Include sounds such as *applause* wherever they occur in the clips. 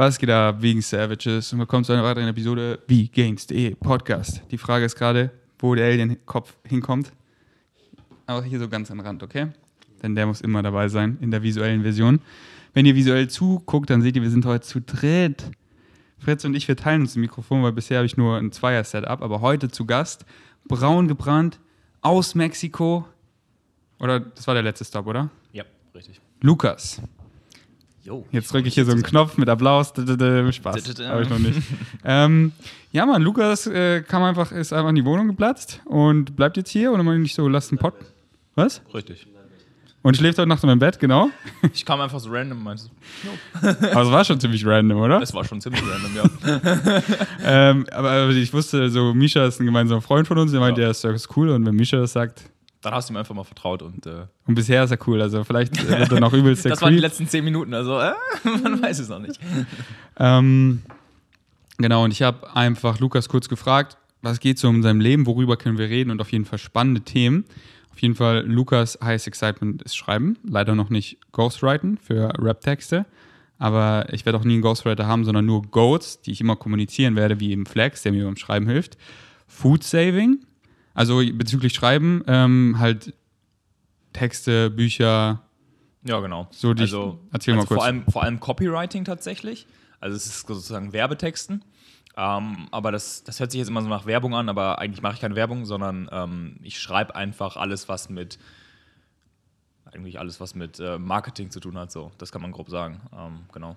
Was geht ab, wegen Savages? Und willkommen zu einer weiteren Episode wie Games.de Podcast. Die Frage ist gerade, wo der Alien-Kopf hinkommt. Aber hier so ganz am Rand, okay? Denn der muss immer dabei sein in der visuellen Version. Wenn ihr visuell zuguckt, dann seht ihr, wir sind heute zu dritt. Fritz und ich, wir teilen uns das Mikrofon, weil bisher habe ich nur ein Zweier-Setup. Aber heute zu Gast, braun gebrannt, aus Mexiko. Oder das war der letzte Stop, oder? Ja, richtig. Lukas. Jo. Jetzt drücke ich hier so einen Knopf mit Applaus. Spaß. Habe ich noch nicht. ähm, ja, Mann, Lukas äh, kam einfach, ist einfach in die Wohnung geplatzt und bleibt jetzt hier oder mal nicht so, lasst einen Pott. Was? Richtig. Und schläft heute Nacht in meinem Bett, genau. *laughs* Ich kam einfach so random, meinst du? Aber es war schon ziemlich random, oder? Es war schon ziemlich random, ja. *laughs* ähm, aber, aber ich wusste, so, Misha ist ein gemeinsamer Freund von uns, der meint, Ja. der ist cool und wenn Misha das sagt. Dann hast du ihm einfach mal vertraut und äh, Und bisher ist er cool, also vielleicht wird er noch *laughs* übelst der das waren die letzten zehn Minuten, also äh, *laughs* man weiß es noch nicht. *laughs* Ähm, genau, und ich habe einfach Lukas kurz gefragt, was geht so um sein Leben, worüber können wir reden und auf jeden Fall spannende Themen. Auf jeden Fall, Lukas Highest Excitement ist Schreiben, leider noch nicht Ghostwriten für Rap-Texte, aber ich werde auch nie einen Ghostwriter haben, sondern nur Goats, die ich immer kommunizieren werde, wie eben Flex, der mir beim Schreiben hilft. Food Saving, also bezüglich Schreiben, ähm, halt Texte, Bücher, Ja, genau. So, die- also, erzähl mal also kurz. Vor allem, vor allem Copywriting tatsächlich. Also es ist sozusagen Werbetexten. Ähm, aber das, das hört sich jetzt immer so nach Werbung an, aber eigentlich mache ich keine Werbung, sondern ähm, ich schreibe einfach alles, was mit eigentlich alles, was mit äh, Marketing zu tun hat. So, das kann man grob sagen. Ähm, genau.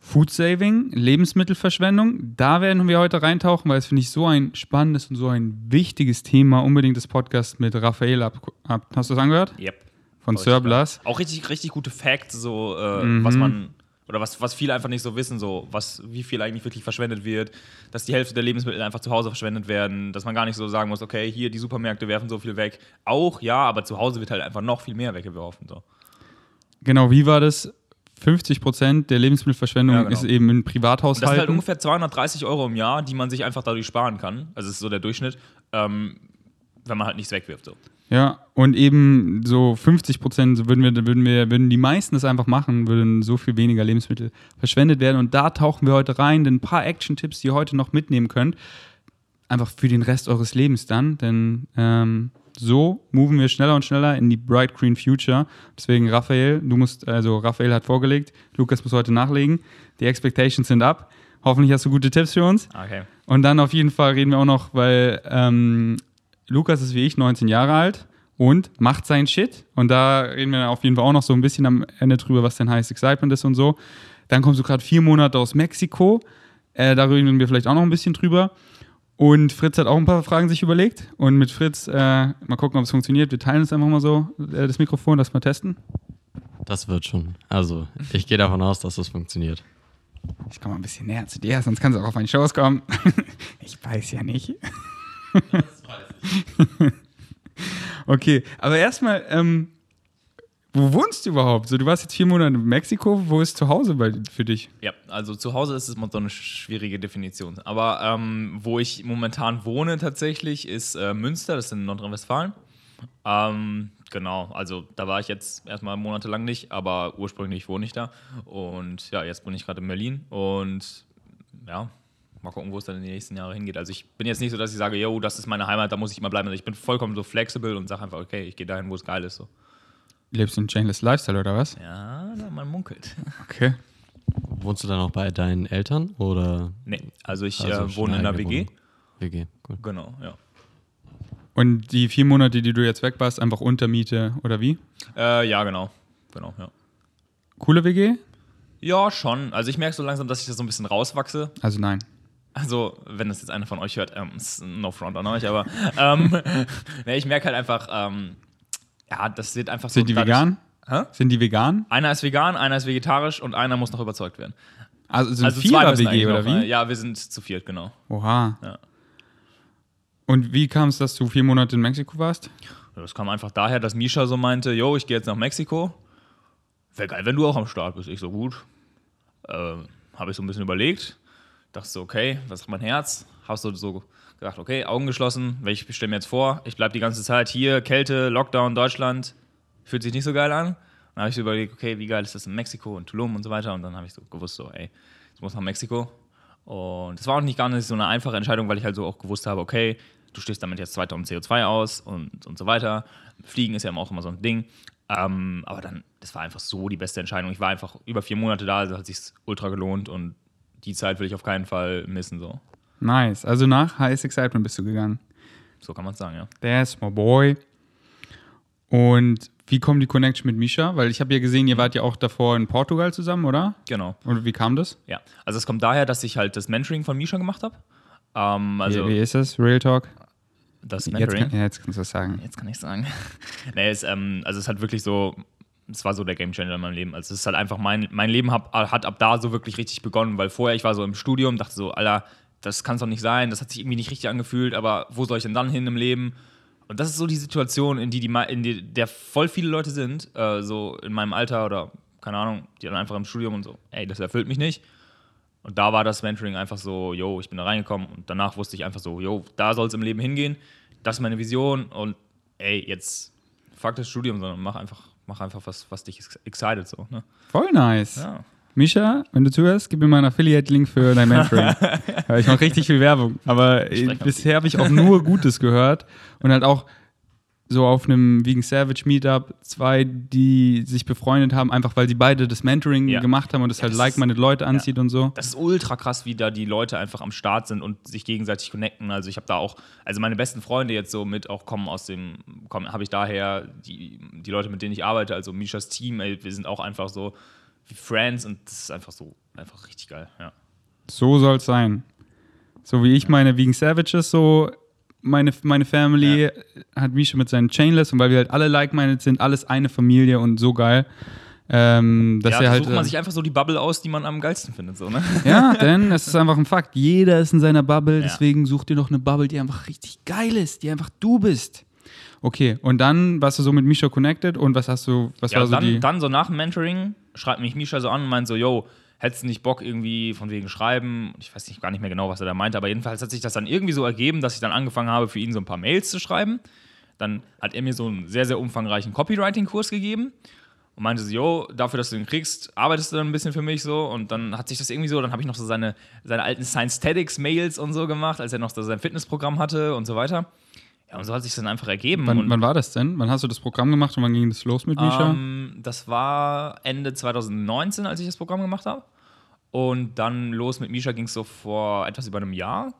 Food Saving, Lebensmittelverschwendung, da werden wir heute reintauchen, weil es finde ich so ein spannendes und so ein wichtiges Thema. Unbedingt das Podcast mit Raphael ab. ab hast du das angehört? Yep. Von Surplus. Auch richtig, richtig gute Facts, so äh, Mhm. was man oder was, was viele einfach nicht so wissen, so was, wie viel eigentlich wirklich verschwendet wird, dass die Hälfte der Lebensmittel einfach zu Hause verschwendet werden, dass man gar nicht so sagen muss, okay, hier die Supermärkte werfen so viel weg. Auch ja, aber zu Hause wird halt einfach noch viel mehr weggeworfen. So. Genau, wie war das? 50 Prozent der Lebensmittelverschwendung Ja, genau. ist eben in Und das sind Privathaushalten. halt ungefähr 230 Euro im Jahr, die man sich einfach dadurch sparen kann. Also das ist so der Durchschnitt, ähm, wenn man halt nichts wegwirft. So. ja, und eben so 50 Prozent würden wir, würden wir, würden die meisten das einfach machen, würden so viel weniger Lebensmittel verschwendet werden. Und da tauchen wir heute rein, denn ein paar Action-Tipps, die ihr heute noch mitnehmen könnt. Einfach für den Rest eures Lebens dann, denn ähm, so moven wir schneller und schneller in die Bright Green Future. Deswegen, Raphael, du musst, also Raphael hat vorgelegt, Lukas muss heute nachlegen. Die Expectations sind ab. Hoffentlich hast du gute Tipps für uns. Okay. Und dann auf jeden Fall reden wir auch noch, weil ähm, Lukas ist wie ich 19 Jahre alt und macht sein Shit. Und da reden wir auf jeden Fall auch noch so ein bisschen am Ende drüber, was denn heißt Excitement ist und so. Dann kommst du gerade vier Monate aus Mexiko. Äh, da reden wir vielleicht auch noch ein bisschen drüber. Und Fritz hat auch ein paar Fragen sich überlegt. Und mit Fritz, äh, mal gucken, ob es funktioniert. Wir teilen uns einfach mal so äh, das Mikrofon, das mal testen. Das wird schon. Also, ich gehe davon aus, dass das funktioniert. Ich komme mal ein bisschen näher zu dir, sonst kannst du auch auf meine Shows kommen. *laughs* ich weiß ja nicht. *laughs* okay, aber erstmal, ähm, wo wohnst du überhaupt? So, du warst jetzt vier Monate in Mexiko. Wo ist zu Hause bei, für dich? Ja, also zu Hause ist es mal so eine schwierige Definition. Aber ähm, wo ich momentan wohne tatsächlich, ist äh, Münster, das ist in Nordrhein-Westfalen. Ähm, genau, also da war ich jetzt erstmal monatelang nicht, aber ursprünglich wohne ich da. Und ja, jetzt bin ich gerade in Berlin und ja, mal gucken, wo es dann in die nächsten Jahre hingeht. Also ich bin jetzt nicht so, dass ich sage, yo, das ist meine Heimat, da muss ich immer bleiben. Also ich bin vollkommen so flexibel und sage einfach, okay, ich gehe dahin, wo es geil ist. So. Lebst du in Chainless Lifestyle oder was? Ja, da man munkelt. *laughs* Okay. Wohnst du dann auch bei deinen Eltern oder? Nee, also ich Also äh, wohne in einer WG. Wohnung? WG, cool. Genau, ja. Und die vier Monate, die du jetzt weg warst, einfach Untermiete oder wie? Äh, ja, genau. Genau, ja. Coole WG? Ja, schon. Also ich merke so langsam, dass ich da so ein bisschen rauswachse. Also nein. Also, wenn das jetzt einer von euch hört, ähm, ist no front an euch, aber ähm, *laughs* ne, ich merke halt einfach, ähm, ja, das wird einfach so. Sind die vegan? Hä? Sind die vegan? Einer ist vegan, einer ist vegetarisch und einer muss noch überzeugt werden. Also sind Also Vierer-WG eigentlich oder wie? äh, Ja, wir sind zu viert, genau. Oha. Ja. Und wie kam es, dass du vier Monate in Mexiko warst? Das kam einfach daher, dass Misha so meinte, yo, ich gehe jetzt nach Mexiko. Wäre geil, wenn du auch am Start bist. Ich so, gut. Äh, Habe ich so ein bisschen überlegt. Dachte so, okay, was ist mein Herz? Hast du so gedacht, okay, Augen geschlossen. Ich stelle mir jetzt vor, ich bleibe die ganze Zeit hier, Kälte, Lockdown, Deutschland. Fühlt sich nicht so geil an. Dann habe ich so überlegt, okay, wie geil ist das in Mexiko und Tulum und so weiter. Und dann habe ich so gewusst, so, ey, ich muss nach Mexiko. Und das war auch nicht gar nicht so eine einfache Entscheidung, weil ich halt so auch gewusst habe, okay, du stehst damit jetzt 2000 CO2 aus und, und so weiter. Fliegen ist ja auch immer so ein Ding. Ähm, aber dann, das war einfach so die beste Entscheidung. Ich war einfach über vier Monate da, also hat sich ultra gelohnt und die Zeit will ich auf keinen Fall missen. So, Nice. Also nach Highest Excitement bist du gegangen. so kann man es sagen, ja. That's my boy. Und wie kommt die Connection mit Misha? Weil ich habe ja gesehen, ihr wart ja auch davor in Portugal zusammen, oder? Genau. Und wie kam das? Ja. Also es kommt daher, dass ich halt das Mentoring von Misha gemacht habe. Ähm, also wie, wie ist das? Real Talk? das Jetzt, Mentoring. kann, ja, jetzt kannst du das sagen. Jetzt kann ich sagen. *laughs* nee, es, ähm, also es ist halt wirklich so, es war so der Gamechanger in meinem Leben. Also es ist halt einfach, mein, mein Leben hab, hat ab da so wirklich richtig begonnen, weil vorher ich war so im Studium, dachte so, Alter, das kann es doch nicht sein, das hat sich irgendwie nicht richtig angefühlt, aber wo soll ich denn dann hin im Leben? Und das ist so die Situation, in die, die in die, der voll viele Leute sind, äh, so in meinem Alter oder keine Ahnung, die dann einfach im Studium und so, ey, das erfüllt mich nicht. Und da war das Mentoring einfach so, yo, ich bin da reingekommen und danach wusste ich einfach so, yo, da soll es im Leben hingehen. Das ist meine Vision und ey, jetzt fuck das Studium, sondern mach einfach, mach einfach was, was dich ex- excited so. Ne? Voll nice. Ja. Misha, wenn du zuhörst, gib mir mal einen Affiliate-Link für dein Mentoring. *laughs* Ja, ich mache richtig viel Werbung. Aber äh, bisher habe ich auch nur Gutes gehört. Und halt auch so auf einem Vegan Savage Meetup zwei, die sich befreundet haben, einfach weil sie beide das Mentoring Ja. gemacht haben und es Ja, halt das like-minded Leute anzieht und so. Das ist ultra krass, wie da die Leute einfach am Start sind und sich gegenseitig connecten. Also ich habe da auch, also meine besten Freunde jetzt so mit auch kommen aus dem, kommen, habe ich daher, die, die Leute, mit denen ich arbeite, also Mishas Team, ey, wir sind auch einfach so wie Friends und das ist einfach so, einfach richtig geil, ja. So soll es sein. So wie ich meine Vegan Savages, so meine, meine Family hat Misha mit seinen Chainless und weil wir halt alle like-minded sind, alles eine Familie und so geil. Ähm, dass ja, er halt. sucht man äh, sich einfach so die Bubble aus, die man am geilsten findet, so, ne? Ja, denn es ist einfach ein Fakt. Jeder ist in seiner Bubble, Ja. deswegen such dir doch eine Bubble, die einfach richtig geil ist, die einfach du bist. Okay, und dann warst du so mit Misha connected und was hast du, was Ja, war so dann, die. dann so nach dem Mentoring schreibt mich Misha so an und meint so, yo, hättest du nicht Bock irgendwie von wegen schreiben? Ich weiß nicht, gar nicht mehr genau, was er da meinte, aber jedenfalls hat sich das dann irgendwie so ergeben, dass ich dann angefangen habe, für ihn so ein paar Mails zu schreiben. Dann hat er mir so einen sehr, sehr umfangreichen Copywriting-Kurs gegeben und meinte so, yo, dafür, dass du den kriegst, arbeitest du dann ein bisschen für mich so. Und dann hat sich das irgendwie so, dann habe ich noch so seine, seine alten Science-Tatics-Mails und so gemacht, als er noch so sein Fitnessprogramm hatte und so weiter. Ja, und so hat sich dann einfach ergeben. Wann, und wann war das denn? Wann hast du das Programm gemacht und wann ging das los mit Misha? ähm, das war Ende 2019, als ich das Programm gemacht habe. Und dann los mit Misha ging es so vor etwas über einem Jahr.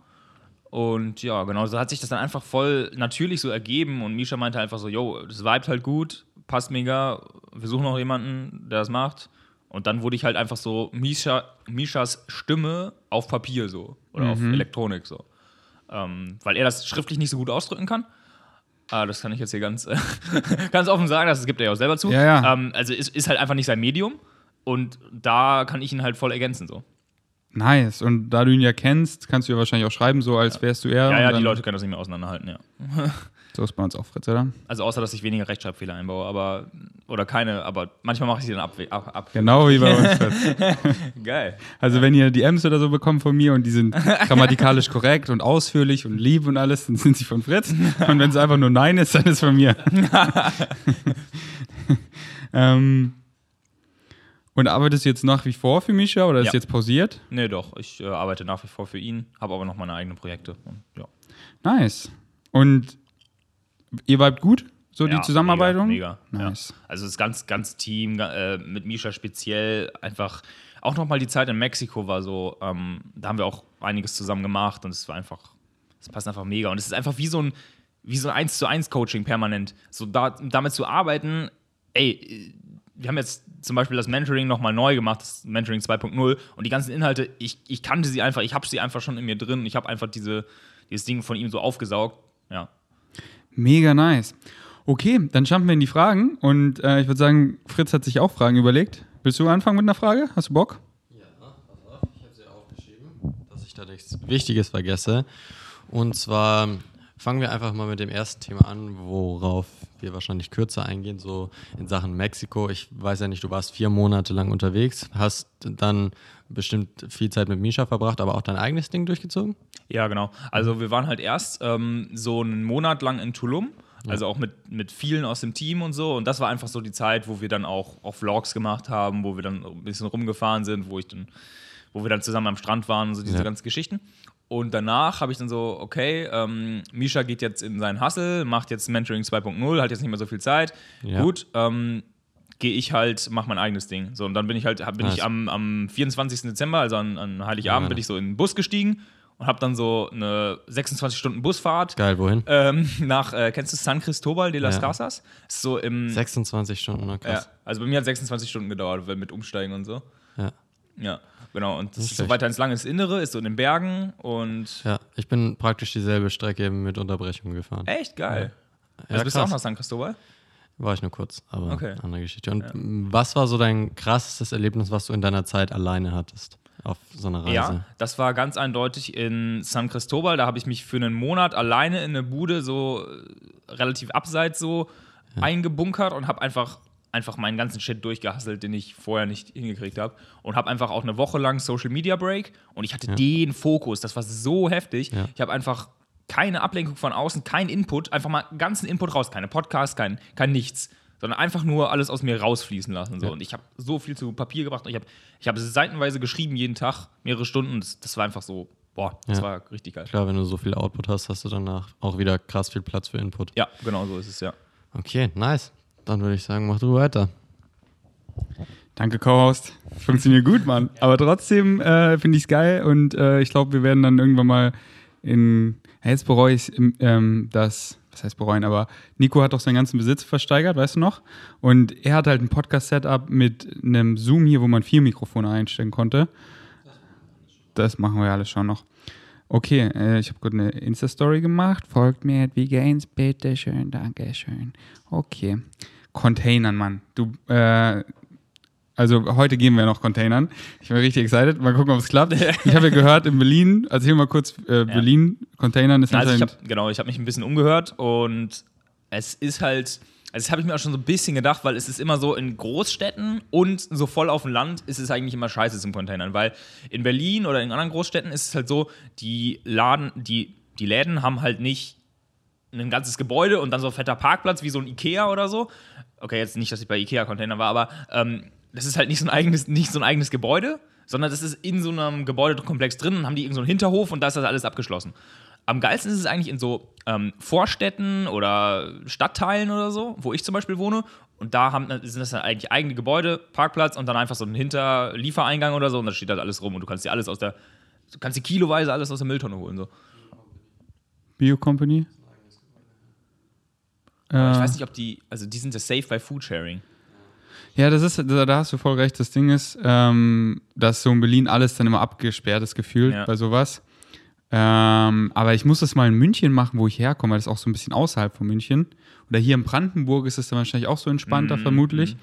Und ja, genau, so hat sich das dann einfach voll natürlich so ergeben. Und Misha meinte einfach so, yo, das vibet halt gut, passt mega, wir suchen noch jemanden, der das macht. Und dann wurde ich halt einfach so Misha, Mishas Stimme auf Papier so oder auf Elektronik so. Ähm, weil er das schriftlich nicht so gut ausdrücken kann. Ah, das kann ich jetzt hier ganz, äh, *laughs* ganz offen sagen, das gibt er ja auch selber zu. Ja, ja. Ähm, also ist, ist halt einfach nicht sein Medium. Und da kann ich ihn halt voll ergänzen so. Nice. Und da du ihn ja kennst, kannst du ja wahrscheinlich auch schreiben, so als wärst du er. Ja, ja, die Leute können das nicht mehr auseinanderhalten, ja. *laughs* So ist bei uns auch, Fritz, oder? Also außer, dass ich weniger Rechtschreibfehler einbaue, aber oder keine, aber manchmal mache ich sie dann ab. ab, ab. Genau wie bei uns, Fritz. *laughs* Geil. Also wenn ihr DMs oder so bekommt von mir und die sind grammatikalisch korrekt und ausführlich und lieb und alles, dann sind sie von Fritz. Und wenn es einfach nur Nein ist, dann ist es von mir. *laughs* ähm, und arbeitest du jetzt nach wie vor für Misha oder ist Ja. jetzt pausiert? Nee, doch, ich äh, arbeite nach wie vor für ihn, habe aber noch meine eigenen Projekte. Und, ja. Nice. Und ihr vibet gut? So Ja, die Zusammenarbeitung? Mega, mega Nice. ja. Also das ganz, ganz Team äh, mit Misha speziell einfach. Auch nochmal die Zeit in Mexiko war so, ähm, da haben wir auch einiges zusammen gemacht und es war einfach, es passt einfach mega. Und es ist einfach wie so ein, wie so ein 1 zu 1 Coaching permanent. So da, damit zu arbeiten, ey, äh, wir haben jetzt zum Beispiel das Mentoring nochmal neu gemacht, das Mentoring 2.0 und die ganzen Inhalte, ich, ich kannte sie einfach, ich habe sie einfach schon in mir drin. Ich habe einfach diese, dieses Ding von ihm so aufgesaugt. Ja. Mega nice. Okay, dann jumpen wir in die Fragen und äh, ich würde sagen, Fritz hat sich auch Fragen überlegt. Willst du anfangen mit einer Frage? Hast du Bock? Ja, ich habe sie aufgeschrieben, dass ich da nichts Wichtiges vergesse. Und zwar fangen wir einfach mal mit dem ersten Thema an, worauf wir wahrscheinlich kürzer eingehen, so in Sachen Mexiko. Ich weiß ja nicht, du warst vier Monate lang unterwegs, hast dann bestimmt viel Zeit mit Misha verbracht, aber auch dein eigenes Ding durchgezogen? Ja, genau. Also wir waren halt erst ähm, so einen Monat lang in Tulum. Also auch mit, mit vielen aus dem Team und so. Und das war einfach so die Zeit, wo wir dann auch, auch Vlogs gemacht haben, wo wir dann ein bisschen rumgefahren sind, wo ich dann, wo wir dann zusammen am Strand waren und so diese Ja. ganzen Geschichten. Und danach habe ich dann so, okay, ähm, Misha geht jetzt in seinen Hustle, macht jetzt Mentoring 2.0, hat jetzt nicht mehr so viel Zeit. Ja. Gut, ähm, gehe ich halt, mach mein eigenes Ding. So, und dann bin ich halt, bin Nice. ich am, am 24. Dezember, also an, an Heiligabend, Ja. bin ich so in den Bus gestiegen und habe dann so eine 26 Stunden Busfahrt Geil, wohin? ähm, *laughs* nach, äh, kennst du San Cristobal de las Ja. Casas? Ist so im. 26 Stunden, na Ja, also bei mir hat 26 Stunden gedauert, weil mit Umsteigen und so. Ja. Ja, genau. Und das ist so weiter ins lange ins Innere, ist so in den Bergen und. ja, ich bin praktisch dieselbe Strecke mit Unterbrechung gefahren. Echt geil. Ja, also bist du auch nach San Cristobal? War ich nur kurz, aber Okay. andere Geschichte. Und m, was war so dein krassestes Erlebnis, was du in deiner Zeit alleine hattest auf so einer Reise? Ja, das war ganz eindeutig in San Cristobal. Da habe ich mich für einen Monat alleine in eine Bude so äh, relativ abseits so eingebunkert und habe einfach einfach meinen ganzen Shit durchgehasselt, den ich vorher nicht hingekriegt habe und habe einfach auch eine Woche lang Social Media Break und ich hatte den Fokus, das war so heftig. Ja. Ich habe einfach keine Ablenkung von außen, kein Input, einfach mal ganzen Input raus, keine Podcasts, kein, kein nichts, sondern einfach nur alles aus mir rausfließen lassen. So. Ja. Und ich habe so viel zu Papier gebracht und ich habe ich hab seitenweise geschrieben, jeden Tag, mehrere Stunden. Das, das war einfach so, boah, das Ja. war richtig geil. Klar, wenn du so viel Output hast, hast du danach auch wieder krass viel Platz für Input. Ja, genau so ist es, ja. Okay, nice. Dann würde ich sagen, mach du weiter. Danke, Co-Host. Funktioniert gut, Mann. Aber trotzdem äh, finde ich es geil und äh, ich glaube, wir werden dann irgendwann mal in. Jetzt bereue ich ähm, das. Was heißt bereuen? Aber Nico hat doch seinen ganzen Besitz versteigert, weißt du noch? Und er hat halt ein Podcast-Setup mit einem Zoom hier, wo man vier Mikrofone einstellen konnte. Das machen wir alles schon noch. Okay, äh, ich habe gerade eine Insta-Story gemacht. Folgt mir, wie geht's? Bitte schön, danke schön. Okay. Containern, Mann. Du, äh, also heute gehen wir noch Containern. Ich bin richtig excited. Mal gucken, ob es klappt. *laughs* Ich habe ja gehört in Berlin, also hier mal kurz, äh, Berlin, Containern ist Also ich habe genau, ich habe mich ein bisschen umgehört und es ist halt, also das habe ich mir auch schon so ein bisschen gedacht, weil es ist immer so in Großstädten und so voll auf dem Land ist es eigentlich immer scheiße zum Containern, weil in Berlin oder in anderen Großstädten ist es halt so, die Laden, die, die Läden haben halt nicht ein ganzes Gebäude und dann so ein fetter Parkplatz wie so ein Ikea oder so. Okay, jetzt nicht, dass ich bei Ikea-Container war, aber ähm, das ist halt nicht so ein eigenes, nicht so ein eigenes Gebäude, sondern das ist in so einem Gebäudekomplex drin und haben die irgendeinen so einen Hinterhof und da ist das alles abgeschlossen. Am geilsten ist es eigentlich in so ähm, Vorstädten oder Stadtteilen oder so, wo ich zum Beispiel wohne. Und da haben, sind das dann eigentlich eigene Gebäude, Parkplatz und dann einfach so ein Hinterliefereingang oder so und da steht halt alles rum und du kannst dir alles aus der, du kannst dir kiloweise alles aus der Mülltonne holen. So. Bio Company. Ich Äh, weiß nicht, ob die, also die sind ja safe bei Foodsharing. Ja, das ist, da, hast du voll recht. Das Ding ist, ähm, dass so in Berlin alles dann immer abgesperrt ist, gefühlt Ja. bei sowas. Ähm, aber ich muss das mal in München machen, wo ich herkomme, weil das ist auch so ein bisschen außerhalb von München. Oder hier in Brandenburg ist es dann wahrscheinlich auch so entspannter, Mhm, vermutlich.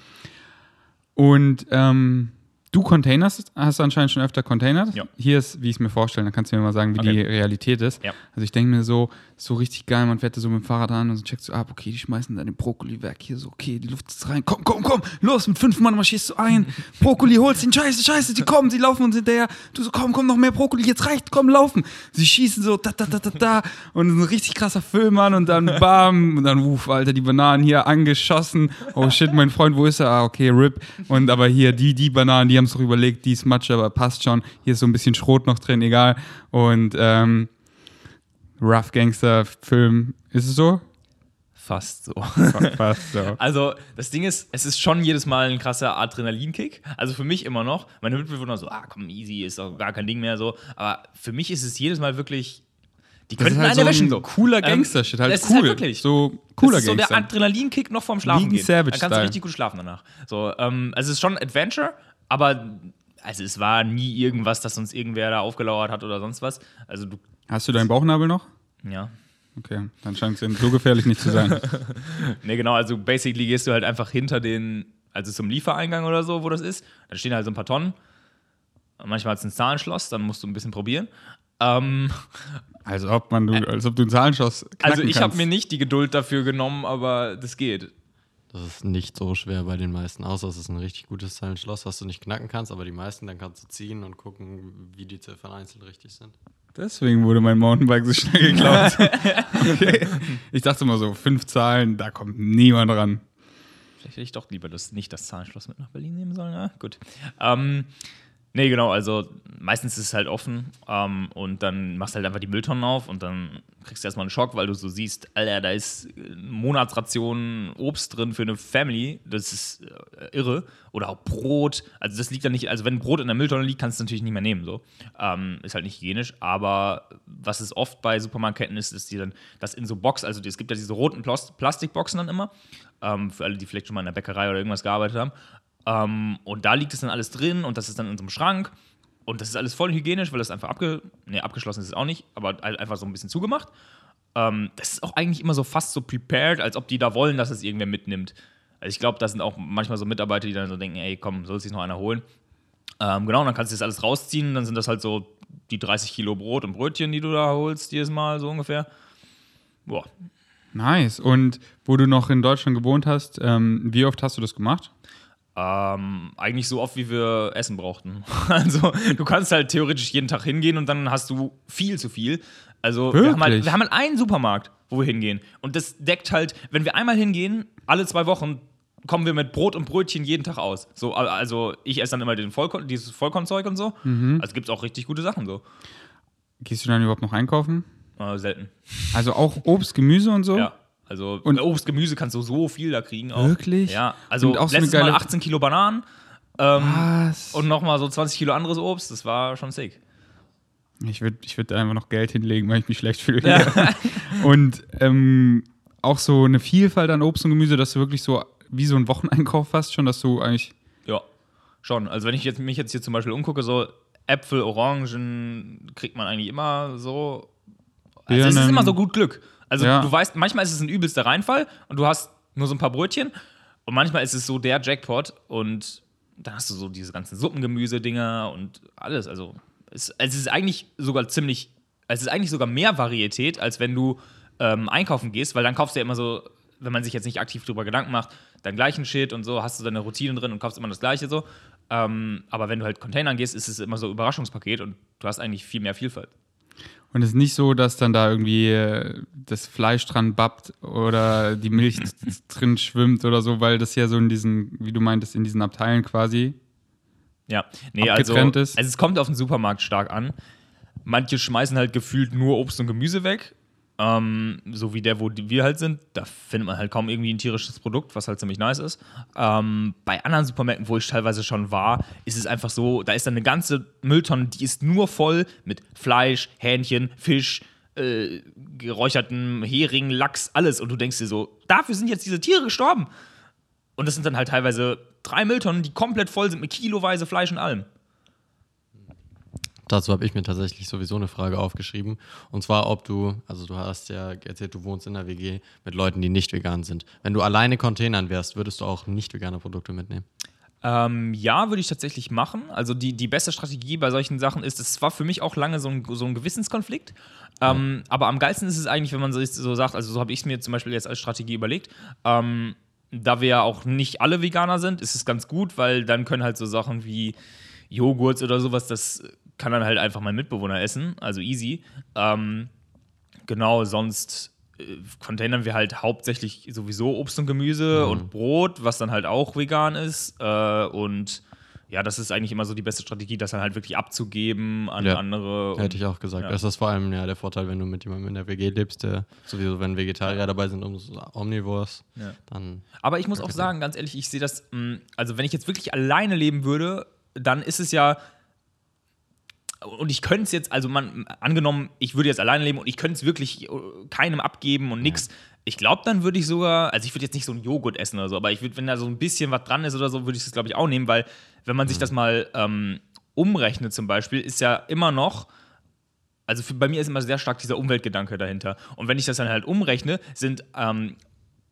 Und ähm, du containerst, hast du anscheinend schon öfter containert. Ja. Hier ist, wie ich es mir vorstelle, dann kannst du mir mal sagen, wie Okay. die Realität ist. Ja. Also ich denke mir so, so richtig geil, man fährt da so mit dem Fahrrad an und so checkst du ab, okay, die schmeißen den Brokkoli weg, hier so, okay, die Luft ist rein, komm, komm, komm, los, mit fünf Mann marschierst du ein, *laughs* Brokkoli holst ihn, scheiße, scheiße, die kommen, sie laufen uns hinterher, du so, komm, komm, noch mehr Brokkoli, jetzt reicht, komm, laufen. Sie schießen so, da, da, da, da, da, und ein richtig krasser Film, Mann, und dann bam, und dann, uff, Alter, die Bananen hier angeschossen, oh shit, mein Freund, wo ist er? Ah, okay, RIP, und aber hier, die, die Bananen, die haben es doch überlegt, die ist Matsch, aber passt schon, hier ist so ein bisschen Schrot noch drin, egal, und, ähm, Rough Gangster Film. Ist es so? Fast so. Fast so. *laughs* Also, das Ding ist, es ist schon jedes Mal ein krasser Adrenalinkick. Also für mich immer noch. Meine Mitbewohner so, ah, komm, easy, ist doch gar kein Ding mehr so. Aber für mich ist es jedes Mal wirklich. Die Das könnten ist halt so ein so. cooler Ähm, Gangster-Shit, halt das ist cool. Halt wirklich. So cooler das ist so Gangster. der Adrenalinkick noch vorm Schlafen gehen. Savage Dann kannst du richtig gut schlafen danach. So, ähm, also es ist schon Adventure, aber also es war nie irgendwas, dass uns irgendwer da aufgelauert hat oder sonst was. Also du, Hast du deinen Bauchnabel noch? ja. Okay, dann scheint es so gefährlich nicht zu sein. *laughs* Ne, genau, also basically gehst du halt einfach hinter den, also zum Liefereingang oder so, wo das ist. Da stehen halt so ein paar Tonnen. Manchmal hat es ein Zahlenschloss, dann musst du ein bisschen probieren. Ähm, *laughs* Als ob, man, du, als ob du einen Zahlenschloss also ich habe mir nicht die Geduld dafür genommen, aber das geht. Das ist nicht so schwer bei den meisten, außer es ist ein richtig gutes Zeilenschloss, was du nicht knacken kannst, aber die meisten, dann kannst du ziehen und gucken, wie die Ziffern einzeln richtig sind. Deswegen wurde mein Mountainbike so schnell geklaut. *laughs* okay. Ich dachte immer so, fünf Zahlen, da kommt niemand ran. Vielleicht hätte ich doch lieber das, nicht das Zahlenschloss mit nach Berlin nehmen sollen. Ja, gut. Ähm, nee, genau, also meistens ist es halt offen ähm, und dann machst du halt einfach die Mülltonnen auf und dann kriegst du erstmal einen Schock, weil du so siehst, Alter, da ist eine Monatsration Obst drin für eine Family. Das ist äh, irre. Oder auch Brot. Also das liegt dann nicht, also wenn Brot in der Mülltonne liegt, kannst du es natürlich nicht mehr nehmen. So. Ähm, ist halt nicht hygienisch. Aber was es oft bei Supermarktketten ist, ist die dann das in so Box, also es gibt ja diese roten Plas Plastikboxen dann immer. Ähm, für alle, die vielleicht schon mal in der Bäckerei oder irgendwas gearbeitet haben. Ähm, und da liegt es dann alles drin und das ist dann in so einem Schrank. Und das ist alles voll hygienisch, weil das einfach abge nee, abgeschlossen ist es auch nicht, aber halt einfach so ein bisschen zugemacht. Ähm, das ist auch eigentlich immer so fast so prepared, als ob die da wollen, dass es irgendwer mitnimmt. Also ich glaube, da sind auch manchmal so Mitarbeiter, die dann so denken, ey, komm, soll sich noch einer holen. Ähm, genau, und dann kannst du das alles rausziehen, dann sind das halt so die 30 Kilo Brot und Brötchen, die du da holst, jedes Mal so ungefähr. Boah. Nice. Und wo du noch in Deutschland gewohnt hast, ähm, wie oft hast du das gemacht? Ähm, eigentlich so oft, wie wir Essen brauchten. *laughs* Also, du kannst halt theoretisch jeden Tag hingehen und dann hast du viel zu viel. Also, wir haben, halt, wir haben halt einen Supermarkt, wo wir hingehen. Und das deckt halt, wenn wir einmal hingehen, alle zwei Wochen kommen wir mit Brot und Brötchen jeden Tag aus. So, also, ich esse dann immer den Vollkorn, dieses Vollkornzeug und so. Also, gibt es auch richtig gute Sachen so. Gehst du dann überhaupt noch einkaufen? Äh, selten. Also auch Obst, Gemüse und so? Ja. Also, Und- Obst, Gemüse kannst du so viel da kriegen. Auch. Wirklich? Ja. Also, Und auch so letztes Mal geile- 18 Kilo Bananen. Ähm, Was? und nochmal so 20 Kilo anderes Obst. Das war schon sick. Ich würde ich würd einfach noch Geld hinlegen, weil ich mich schlecht fühle. *laughs* und ähm, auch so eine Vielfalt an Obst und Gemüse, dass du wirklich so wie so ein Wocheneinkauf hast, schon, dass du eigentlich. Ja, schon. Also wenn ich jetzt, mich jetzt hier zum Beispiel umgucke, so Äpfel, Orangen kriegt man eigentlich immer so. Also es ist immer so gut Glück. Also Ja. du weißt, manchmal ist es ein übelster Reinfall und du hast nur so ein paar Brötchen und manchmal ist es so der Jackpot und dann hast du so diese ganzen Suppengemüse-Dinger und alles. Also es, es ist eigentlich sogar ziemlich, es ist eigentlich sogar mehr Varietät, als wenn du ähm, einkaufen gehst, weil dann kaufst du ja immer so, wenn man sich jetzt nicht aktiv drüber Gedanken macht, deinen gleichen Shit und so, hast du deine Routine drin und kaufst immer das Gleiche so. Ähm, aber wenn du halt Containern gehst, ist es immer so Überraschungspaket und du hast eigentlich viel mehr Vielfalt. Und es ist nicht so, dass dann da irgendwie äh, das Fleisch dran babbt oder die Milch *laughs* drin schwimmt oder so, weil das ja so in diesen, wie du meintest, in diesen Abteilen quasi. Ja, nee, also, ist. also es kommt auf den Supermarkt stark an. Manche schmeißen halt gefühlt nur Obst und Gemüse weg. Ähm, so wie der, wo wir halt sind, da findet man halt kaum irgendwie ein tierisches Produkt, was halt ziemlich nice ist. Ähm, bei anderen Supermärkten, wo ich teilweise schon war, ist es einfach so, da ist dann eine ganze Mülltonne, die ist nur voll mit Fleisch, Hähnchen, Fisch, äh, geräucherten Hering, Lachs, alles. Und du denkst dir so, dafür sind jetzt diese Tiere gestorben. Und das sind dann halt teilweise drei Mülltonnen, die komplett voll sind mit kiloweise Fleisch und allem. Dazu habe ich mir tatsächlich sowieso eine Frage aufgeschrieben. Und zwar, ob du, also du hast ja erzählt, du wohnst in der WG mit Leuten, die nicht vegan sind. Wenn du alleine Containern wärst, würdest du auch nicht vegane Produkte mitnehmen? Ähm, ja, würde ich tatsächlich machen. Also die, die beste Strategie bei solchen Sachen ist, es war für mich auch lange so ein, so ein Gewissenskonflikt. Ähm, aber am geilsten ist es eigentlich, wenn man so, so sagt, also so habe ich es mir zum Beispiel jetzt als Strategie überlegt. Ähm, da wir ja auch nicht alle Veganer sind, ist es ganz gut, weil dann können halt so Sachen wie Joghurt oder sowas, das kann dann halt einfach mein Mitbewohner essen, also easy. Ähm, genau, sonst äh, containern wir halt hauptsächlich sowieso Obst und Gemüse Mhm. und Brot, was dann halt auch vegan ist. Äh, und ja, das ist eigentlich immer so die beste Strategie, das dann halt wirklich abzugeben an Ja. andere. und- Hätte ich auch gesagt. ja. Das ist vor allem ja der Vorteil, wenn du mit jemandem in der WG lebst, der sowieso, wenn Vegetarier dabei sind, um Omnivores, Ja. dann Aber ich muss auch sagen, ganz ehrlich, ich sehe das, mh, also wenn ich jetzt wirklich alleine leben würde, dann ist es ja, und ich könnte es jetzt, also man, angenommen, ich würde jetzt alleine leben und ich könnte es wirklich äh, keinem abgeben und nix. Ich glaube, dann würde ich sogar, also ich würde jetzt nicht so einen Joghurt essen oder so, aber ich würde, wenn da so ein bisschen was dran ist oder so, würde ich das, glaube ich, auch nehmen, weil wenn man sich das mal ähm, umrechnet zum Beispiel, ist ja immer noch, also für, bei mir ist immer sehr stark dieser Umweltgedanke dahinter. Und wenn ich das dann halt umrechne, sind ähm,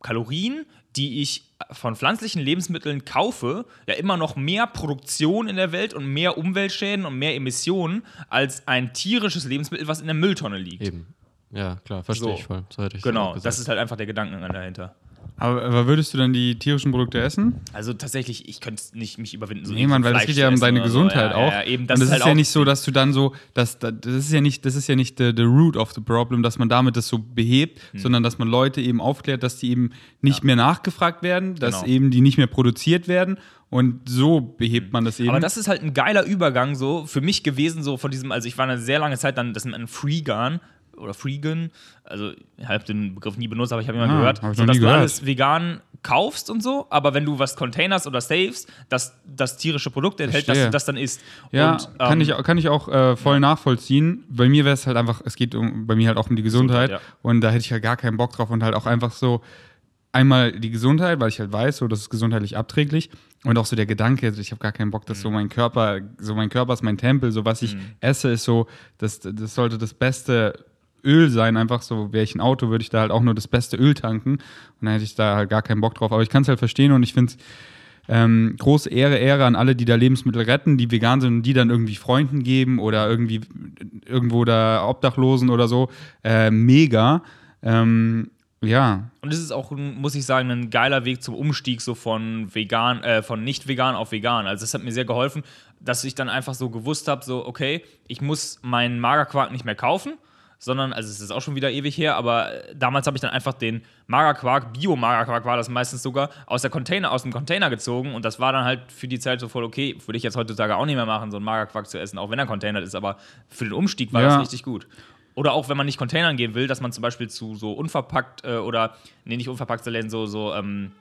Kalorien, die ich von pflanzlichen Lebensmitteln kaufe, ja immer noch mehr Produktion in der Welt und mehr Umweltschäden und mehr Emissionen als ein tierisches Lebensmittel, was in der Mülltonne liegt. eben. Ja, klar, verstehe So. ich voll. So Genau, das ist halt einfach der Gedankengang dahinter. Aber, aber würdest du dann die tierischen Produkte essen? Also tatsächlich, ich könnte nicht mich überwinden. So Nee, Mann, weil das Fleisch geht ja um deine oder so. Gesundheit ja, auch. Ja, eben, und das das ist halt ist ja nicht so, dass du dann so, das, das ist ja nicht, das ist ja nicht the, the root of the problem, dass man damit das so behebt, Hm. sondern dass man Leute eben aufklärt, dass die eben nicht mehr nachgefragt werden, dass Genau. eben die nicht mehr produziert werden und so behebt man das eben. Aber das ist halt ein geiler Übergang so für mich gewesen, so von diesem, also ich war eine sehr lange Zeit dann, das ist ein Freegan oder Freegan, also ich habe den Begriff nie benutzt, aber ich habe ihn mal Ah, gehört, so, dass nie du gehört. alles vegan kaufst und so, aber wenn du was containers oder saves, dass das tierische Produkt enthält, dass du das dann isst. Ja, und, kann, ähm, ich, kann ich auch äh, voll nachvollziehen. Bei mir wäre es halt einfach, es geht um, bei mir halt auch um die Gesundheit. Gesundheit, Und da hätte ich halt gar keinen Bock drauf und halt auch einfach so einmal die Gesundheit, weil ich halt weiß, so das ist gesundheitlich abträglich. Und auch so der Gedanke, ich habe gar keinen Bock, dass so Mhm. mein Körper, so mein Körper ist mein Tempel, so was ich esse, ist so, das, das sollte das beste Öl sein, einfach so, wäre ich ein Auto, würde ich da halt auch nur das beste Öl tanken. Und dann hätte ich da halt gar keinen Bock drauf. Aber ich kann es halt verstehen und ich finde es ähm, große Ehre, Ehre an alle, die da Lebensmittel retten, die vegan sind und die dann irgendwie Freunden geben oder irgendwie irgendwo da Obdachlosen oder so. Äh, mega. Ähm, ja, Und es ist auch, muss ich sagen, ein geiler Weg zum Umstieg so von vegan, äh, von nicht vegan auf vegan. Also das hat mir sehr geholfen, dass ich dann einfach so gewusst habe, so okay, ich muss meinen Magerquark nicht mehr kaufen, sondern, also es ist auch schon wieder ewig her, aber äh, damals habe ich dann einfach den Magerquark, Bio-Magerquark war das meistens sogar, aus der Container, aus dem Container gezogen und das war dann halt für die Zeit so voll okay, würde ich jetzt heutzutage auch nicht mehr machen, so einen Magerquark zu essen, auch wenn er containert ist, aber für den Umstieg war Ja. das richtig gut. Oder auch, wenn man nicht Containern gehen will, dass man zum Beispiel zu so unverpackt äh, oder, nee, nicht unverpackte Läden, so, so, ähm,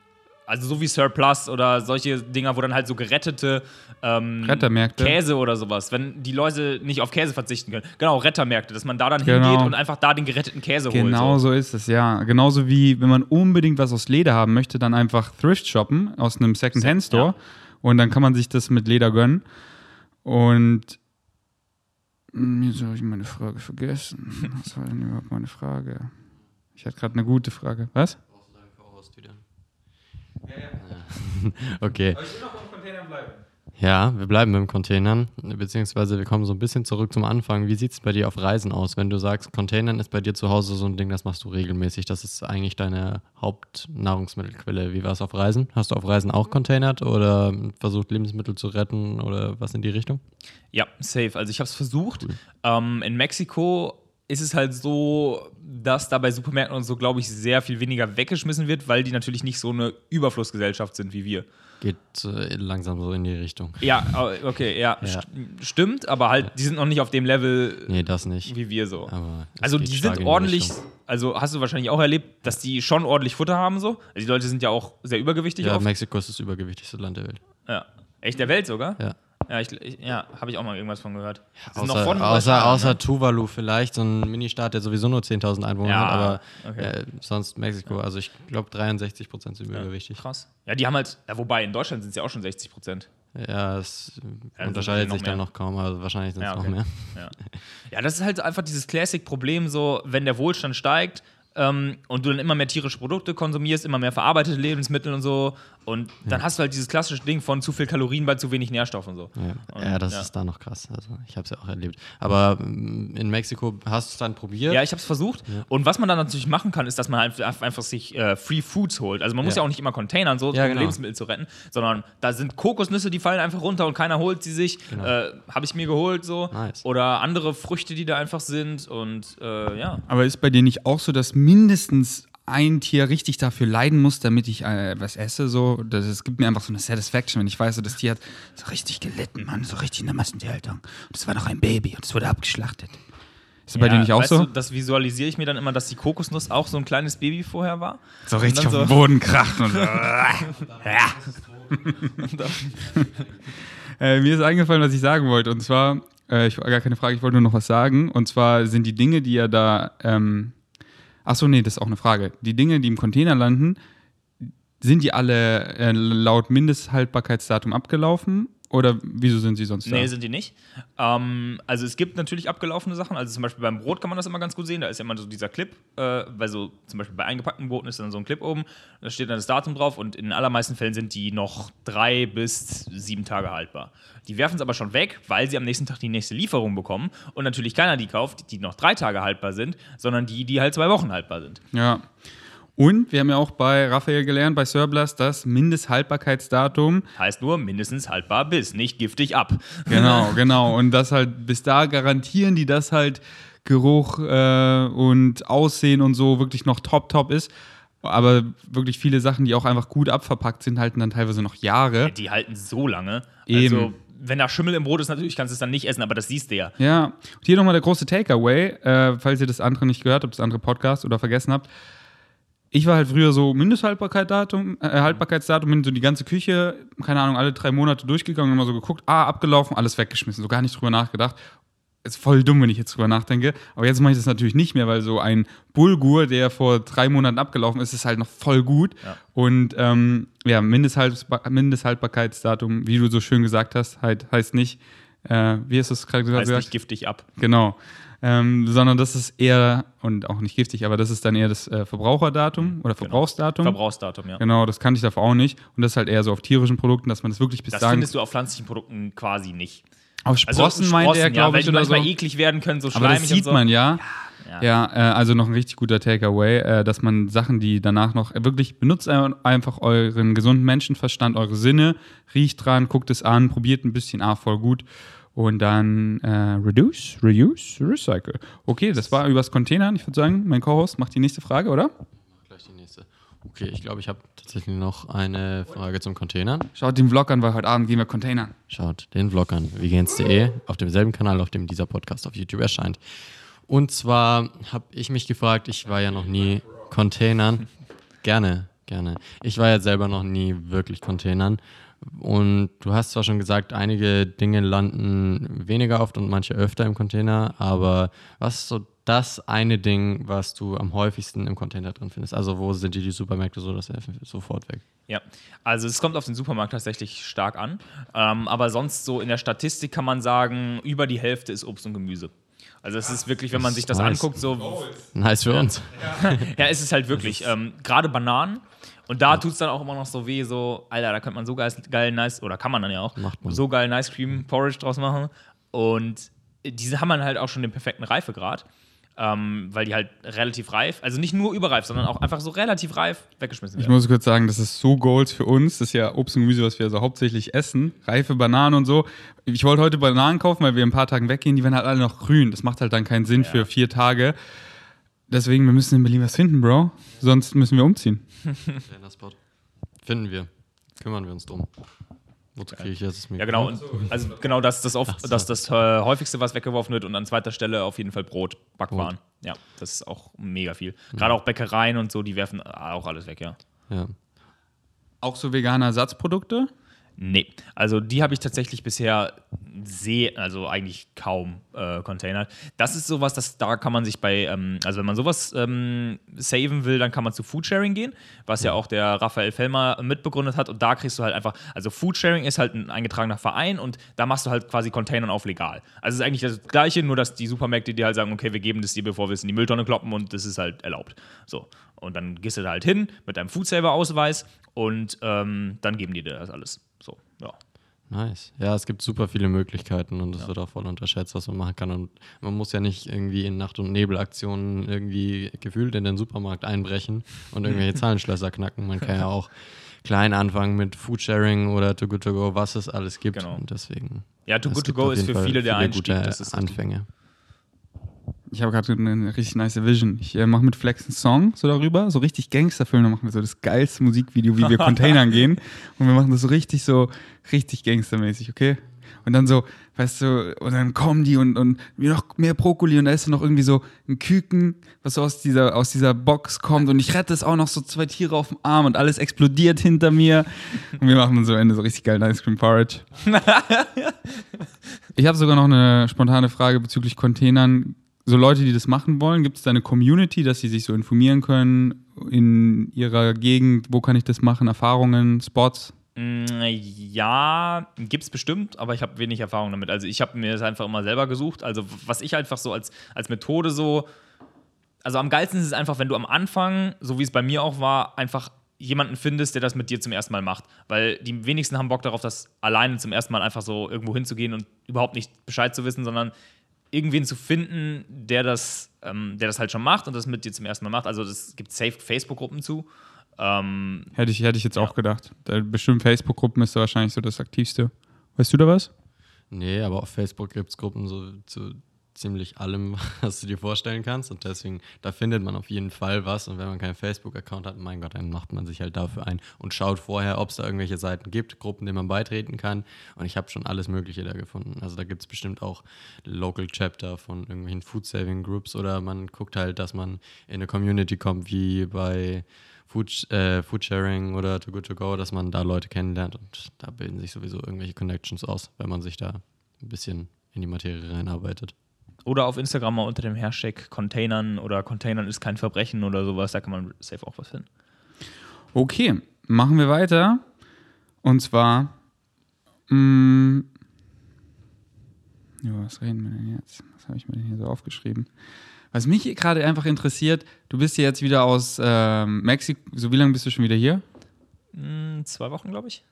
also so wie Surplus oder solche Dinger, wo dann halt so gerettete ähm, Rettermärkte. Käse oder sowas, wenn die Leute nicht auf Käse verzichten können. Genau, Rettermärkte, dass man da dann Genau. hingeht und einfach da den geretteten Käse genau holt. so ist es, ja. Genauso wie, wenn man unbedingt was aus Leder haben möchte, dann einfach Thrift shoppen aus einem Second-Hand-Store Ja. und dann kann man sich das mit Leder gönnen. Und Hm, jetzt habe ich meine Frage vergessen. Was war denn überhaupt meine Frage? Ich hatte gerade eine gute Frage. Was? Okay. Ja, wir bleiben beim Containern, beziehungsweise wir kommen so ein bisschen zurück zum Anfang. Wie sieht es bei dir auf Reisen aus? Wenn du sagst, Containern ist bei dir zu Hause so ein Ding, das machst du regelmäßig. Das ist eigentlich deine Hauptnahrungsmittelquelle. Wie war es auf Reisen? Hast du auf Reisen auch containert oder versucht, Lebensmittel zu retten oder was in die Richtung? Ja, safe. Also ich habe es versucht. Ähm, in Mexiko ist es halt so, dass da bei Supermärkten und so, glaube ich, sehr viel weniger weggeschmissen wird, weil die natürlich nicht so eine Überflussgesellschaft sind wie wir. Geht äh, langsam so in die Richtung. Ja, okay, ja, Ja. st stimmt, aber halt, die sind noch nicht auf dem Level Nee, das nicht. wie wir so. Also die sind in die ordentlich, Richtung. also hast du wahrscheinlich auch erlebt, dass die schon ordentlich Futter haben so. Also die Leute sind ja auch sehr übergewichtig Ja, oft. Mexiko ist das übergewichtigste Land der Welt. Ja. Echt der Welt sogar? Ja. Ja, ja habe ich auch mal irgendwas von gehört. Noch Außer, von außer, außer? Tuvalu vielleicht, so ein Ministaat, der sowieso nur 10.000 Einwohner Ja, hat, aber okay. äh, sonst Mexiko, also ich glaube 63 Prozent sind übergewichtig. Krass. Ja, die haben halt, ja, wobei in Deutschland sind es ja auch schon 60 Prozent. Ja, es Ja, unterscheidet noch sich dann mehr. noch kaum, also wahrscheinlich sind es Ja, noch okay. mehr. Ja. ja, das ist halt einfach dieses Classic-Problem, so, wenn der Wohlstand steigt ähm, und du dann immer mehr tierische Produkte konsumierst, immer mehr verarbeitete Lebensmittel und so, und dann hast du halt dieses klassische Ding von zu viel Kalorien bei zu wenig Nährstoff und so. Ja, Und, ja das ja. ist da noch krass. Also ich habe es ja auch erlebt. Aber mm, in Mexiko hast du es dann probiert? Ja, ich habe es versucht. Und was man dann natürlich machen kann, ist, dass man halt einfach sich äh, Free Foods holt. Also man muss Ja. ja auch nicht immer containern, so, Ja, um genau. Lebensmittel zu retten, sondern da sind Kokosnüsse, die fallen einfach runter und keiner holt sie sich. Äh, habe ich mir geholt so. Genau. Nice. Oder andere Früchte, die da einfach sind. Und äh, ja. Aber ist bei dir nicht auch so, dass mindestens ein Tier richtig dafür leiden muss, damit ich äh, was esse? So, das, es gibt mir einfach so eine Satisfaction, wenn ich weiß, so, das Tier hat so richtig gelitten, Mann, so richtig in der Massentierhaltung. Und es war noch ein Baby und es wurde abgeschlachtet. Ist das bei ja, dir nicht auch so? Du, das visualisiere ich mir dann immer, dass die Kokosnuss auch so ein kleines Baby vorher war. so richtig auf dann den Boden kracht und so. *laughs* *laughs* äh, mir ist eingefallen, was ich sagen wollte. Und zwar, äh, ich gar keine Frage, ich wollte nur noch was sagen. Und zwar sind die Dinge, die ja da. Ähm, ach so, nee, das ist auch eine Frage. Die Dinge, die im Container landen, sind die alle äh, laut Mindesthaltbarkeitsdatum abgelaufen? Oder wieso sind sie sonst da? Nee, sind die nicht. Ähm, also es gibt natürlich abgelaufene Sachen. Also zum Beispiel beim Brot kann man das immer ganz gut sehen. Da ist ja immer so dieser Clip, äh, weil so zum Beispiel bei eingepackten Broten ist dann so ein Clip oben. Da steht dann das Datum drauf und in den allermeisten Fällen sind die noch drei bis sieben Tage haltbar. Die werfen es aber schon weg, weil sie am nächsten Tag die nächste Lieferung bekommen und natürlich keiner die kauft, die noch drei Tage haltbar sind, sondern die, die halt zwei Wochen haltbar sind. Ja. Und wir haben ja auch bei Raphael gelernt, bei Surplus, das Mindesthaltbarkeitsdatum. Heißt nur mindestens haltbar bis, nicht giftig ab. *laughs* Genau, genau. Und das halt bis da garantieren die, dass halt Geruch äh, und Aussehen und so wirklich noch top, top ist. Aber wirklich viele Sachen, die auch einfach gut abverpackt sind, halten dann teilweise noch Jahre. Die halten so lange. Eben. Also, wenn da Schimmel im Brot ist, natürlich kannst du es dann nicht essen, aber das siehst du ja. Ja, und hier nochmal der große Takeaway, äh, falls ihr das andere nicht gehört habt, das andere Podcast oder vergessen habt. Ich war halt früher so Mindesthaltbarkeitsdatum, äh, Haltbarkeitsdatum, bin so die ganze Küche, keine Ahnung, alle drei Monate durchgegangen und immer so geguckt, ah, abgelaufen, alles weggeschmissen, so gar nicht drüber nachgedacht. Ist voll dumm, wenn ich jetzt drüber nachdenke. Aber jetzt mache ich das natürlich nicht mehr, weil so ein Bulgur, der vor drei Monaten abgelaufen ist, ist halt noch voll gut. Ja. Und ähm, ja, Mindesthalt Mindesthaltbarkeitsdatum, wie du so schön gesagt hast, halt, heißt nicht, äh, wie hast du es gerade gesagt? Heißt nicht giftig ab. Genau. Ähm, sondern das ist eher, und auch nicht giftig, aber das ist dann eher das äh, Verbraucherdatum oder Verbrauchsdatum. Verbrauchsdatum, ja. Genau, das kannte ich davor auch nicht. Und das ist halt eher so auf tierischen Produkten, dass man das wirklich bis Das dahin. findest du auf pflanzlichen Produkten quasi nicht. Auf Sprossen meint er, ja, glaube weil ich, die oder so. eklig werden können, so Aber schleimig das sieht so. man ja. Ja. Ja, äh, also noch ein richtig guter Takeaway, äh, dass man Sachen, die danach noch äh, wirklich benutzt ein- einfach euren gesunden Menschenverstand, eure Sinne, riecht dran, guckt es an, probiert ein bisschen, ah, voll gut. Und dann äh, reduce, reuse, recycle. Okay, das war übers Containern. Ich würde sagen, mein Co-Host macht die nächste Frage, oder? Gleich die nächste. Okay, ich glaube, ich habe tatsächlich noch eine Frage zum Containern. Schaut den Vlog an, weil heute Abend gehen wir Containern. Schaut den Vlog an, wiegens.de, auf demselben Kanal, auf dem dieser Podcast auf YouTube erscheint. Und zwar habe ich mich gefragt, ich war ja noch nie Containern. Gerne, gerne. Ich war ja selber noch nie wirklich Containern. Und du hast zwar schon gesagt, einige Dinge landen weniger oft und manche öfter im Container, aber was ist so das eine Ding, was du am häufigsten im Container drin findest? Also wo sind die, die Supermärkte so, dass er sofort weg? Ja, also es kommt auf den Supermarkt tatsächlich stark an. Ähm, aber sonst so in der Statistik kann man sagen, über die Hälfte ist Obst und Gemüse. Also es ist wirklich, wenn man sich das nice. anguckt, so Nice für uns. *laughs* Ja, es ist halt wirklich. Ähm, Gerade Bananen. Und da tut es dann auch immer noch so weh, so, Alter, da könnte man so geil, geil nice, oder kann man dann ja auch, so geil Nice Cream Porridge draus machen. Und diese haben dann halt auch schon den perfekten Reifegrad, ähm, weil die halt relativ reif, also nicht nur überreif, sondern auch einfach so relativ reif weggeschmissen Ich werden. muss kurz sagen, das ist so Goals für uns. Das ist ja Obst und Gemüse, was wir also hauptsächlich essen. Reife Bananen und so. Ich wollte heute Bananen kaufen, weil wir in ein paar Tagen weggehen. Die werden halt alle noch grün. Das macht halt dann keinen Sinn für vier Tage. Deswegen, wir müssen in Berlin was finden, Bro. Sonst müssen wir umziehen. *laughs* Kleiner Spot. Finden wir. Kümmern wir uns drum. Wozu kriege ich jetzt das Ja, genau. Und, also genau das ist das, oft, das, das äh, häufigste, was weggeworfen wird. Und an zweiter Stelle auf jeden Fall Brot, Backwaren. Ja, das ist auch mega viel. Gerade auch Bäckereien und so, die werfen auch alles weg, ja. Ja. Auch so vegane Ersatzprodukte? Nee, also die habe ich tatsächlich bisher sehr, also eigentlich kaum äh, containert. Das ist sowas, das, da kann man sich bei, ähm, also wenn man sowas ähm, saven will, dann kann man zu Foodsharing gehen, was ja auch der Raphael Fellmer mitbegründet hat. Und da kriegst du halt einfach, also Foodsharing ist halt ein eingetragener Verein und da machst du halt quasi Containern auf legal. Also es ist eigentlich das Gleiche, nur dass die Supermärkte dir halt sagen, okay, wir geben das dir, bevor wir es in die Mülltonne kloppen und das ist halt erlaubt. So. Und dann gehst du da halt hin mit deinem Foodsaver-Ausweis und ähm, dann geben die dir das alles. Ja. Nice. Ja, es gibt super viele Möglichkeiten und es wird auch voll unterschätzt, was man machen kann. Und man muss ja nicht irgendwie in Nacht- und Nebelaktionen irgendwie gefühlt in den Supermarkt einbrechen und *laughs* irgendwelche Zahlenschlösser knacken. Man kann ja auch *laughs* klein anfangen mit Foodsharing oder Too Good To Go, was es alles gibt. Genau. Und deswegen. Ja, Too Good To Go ist für viele der Einstieg. Gute Das ist richtig. Ich habe gerade eine richtig nice Vision. Ich äh, mache mit Flex einen Song so darüber, so richtig Gangsterfilm. Dann machen wir so das geilste Musikvideo, wie wir *laughs* Containern gehen. Und wir machen das so richtig, so richtig gangstermäßig, okay? Und dann so, weißt du, und dann kommen die und, und noch mehr Brokkoli und da ist dann noch irgendwie so ein Küken, was so aus dieser, aus dieser Box kommt und ich rette es auch noch so zwei Tiere auf dem Arm und alles explodiert hinter mir. Und wir machen so Ende so richtig geilen Ice Cream Porridge. *laughs* Ich habe sogar noch eine spontane Frage bezüglich Containern. So Leute, die das machen wollen, gibt es da eine Community, dass sie sich so informieren können in ihrer Gegend? Wo kann ich das machen? Erfahrungen, Spots? Mm, Ja, gibt's bestimmt, aber ich habe wenig Erfahrung damit. Also ich habe mir das einfach immer selber gesucht. Also was ich einfach so als, als Methode so, also am geilsten ist es einfach, wenn du am Anfang, so wie es bei mir auch war, einfach jemanden findest, der das mit dir zum ersten Mal macht. Weil die wenigsten haben Bock darauf, das alleine zum ersten Mal einfach so irgendwo hinzugehen und überhaupt nicht Bescheid zu wissen, sondern irgendwen zu finden, der das, ähm, der das halt schon macht und das mit dir zum ersten Mal macht. Also es gibt safe Facebook-Gruppen zu. Ähm, Hätte ich, hätte ich jetzt auch gedacht. Da bestimmt Facebook-Gruppen ist da wahrscheinlich so das aktivste. Weißt du da was? Nee, aber auf Facebook gibt es Gruppen so zu ziemlich allem, *laughs* was du dir vorstellen kannst. Und deswegen, da findet man auf jeden Fall was. Und wenn man keinen Facebook-Account hat, mein Gott, dann macht man sich halt dafür ein und schaut vorher, ob es da irgendwelche Seiten gibt, Gruppen, denen man beitreten kann. Und ich habe schon alles Mögliche da gefunden. Also da gibt es bestimmt auch Local Chapter von irgendwelchen Food-Saving-Groups oder man guckt halt, dass man in eine Community kommt, wie bei Food, äh, Foodsharing oder Too Good To Go, dass man da Leute kennenlernt und da bilden sich sowieso irgendwelche Connections aus, wenn man sich da ein bisschen in die Materie reinarbeitet. Oder auf Instagram mal unter dem Hashtag Containern oder Containern ist kein Verbrechen oder sowas, da kann man safe auch was finden. Okay, machen wir weiter. Und zwar. Mh, ja, was reden wir denn jetzt? Was habe ich mir denn hier so aufgeschrieben? Was mich gerade einfach interessiert, du bist ja jetzt wieder aus ähm, Mexiko. So, wie lange bist du schon wieder hier? Hm, zwei Wochen, glaube ich.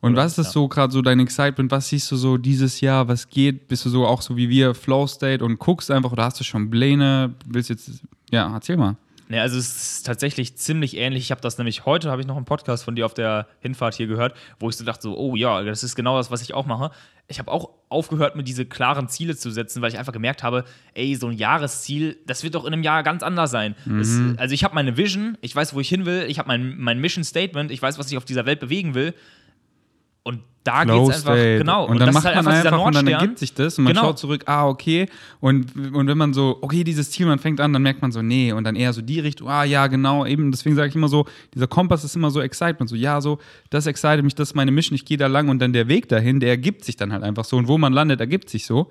Und Oder- was ist ja. so gerade so dein Excitement? Was siehst du so dieses Jahr? Was geht? Bist du so auch so wie wir Flow State und guckst einfach oder hast du schon Pläne? Willst jetzt, ja, erzähl mal. Ne, also es ist tatsächlich ziemlich ähnlich. Ich habe das nämlich heute, habe ich noch einen Podcast von dir auf der Hinfahrt hier gehört, wo ich so dachte, so, oh ja, das ist genau das, was ich auch mache. Ich habe auch aufgehört, mir diese klaren Ziele zu setzen, weil ich einfach gemerkt habe, ey, so ein Jahresziel, das wird doch in einem Jahr ganz anders sein. Es, also ich habe meine Vision, ich weiß, wo ich hin will, ich habe mein, mein Mission Statement, ich weiß, was ich auf dieser Welt bewegen will. Und da geht Flow es einfach, State. genau. Und, dann das macht ist halt man dieser einfach und dann ergibt sich das und man Genau. schaut zurück, ah, okay. Und, und wenn man so, okay, dieses Ziel, man fängt an, dann merkt man so, nee, und dann eher so die Richtung, ah, ja, genau, eben, deswegen sage ich immer so, dieser Kompass ist immer so Excitement, so, ja, so, das excite mich, das ist meine Mission, ich gehe da lang und dann der Weg dahin, der ergibt sich dann halt einfach so und wo man landet, ergibt sich so.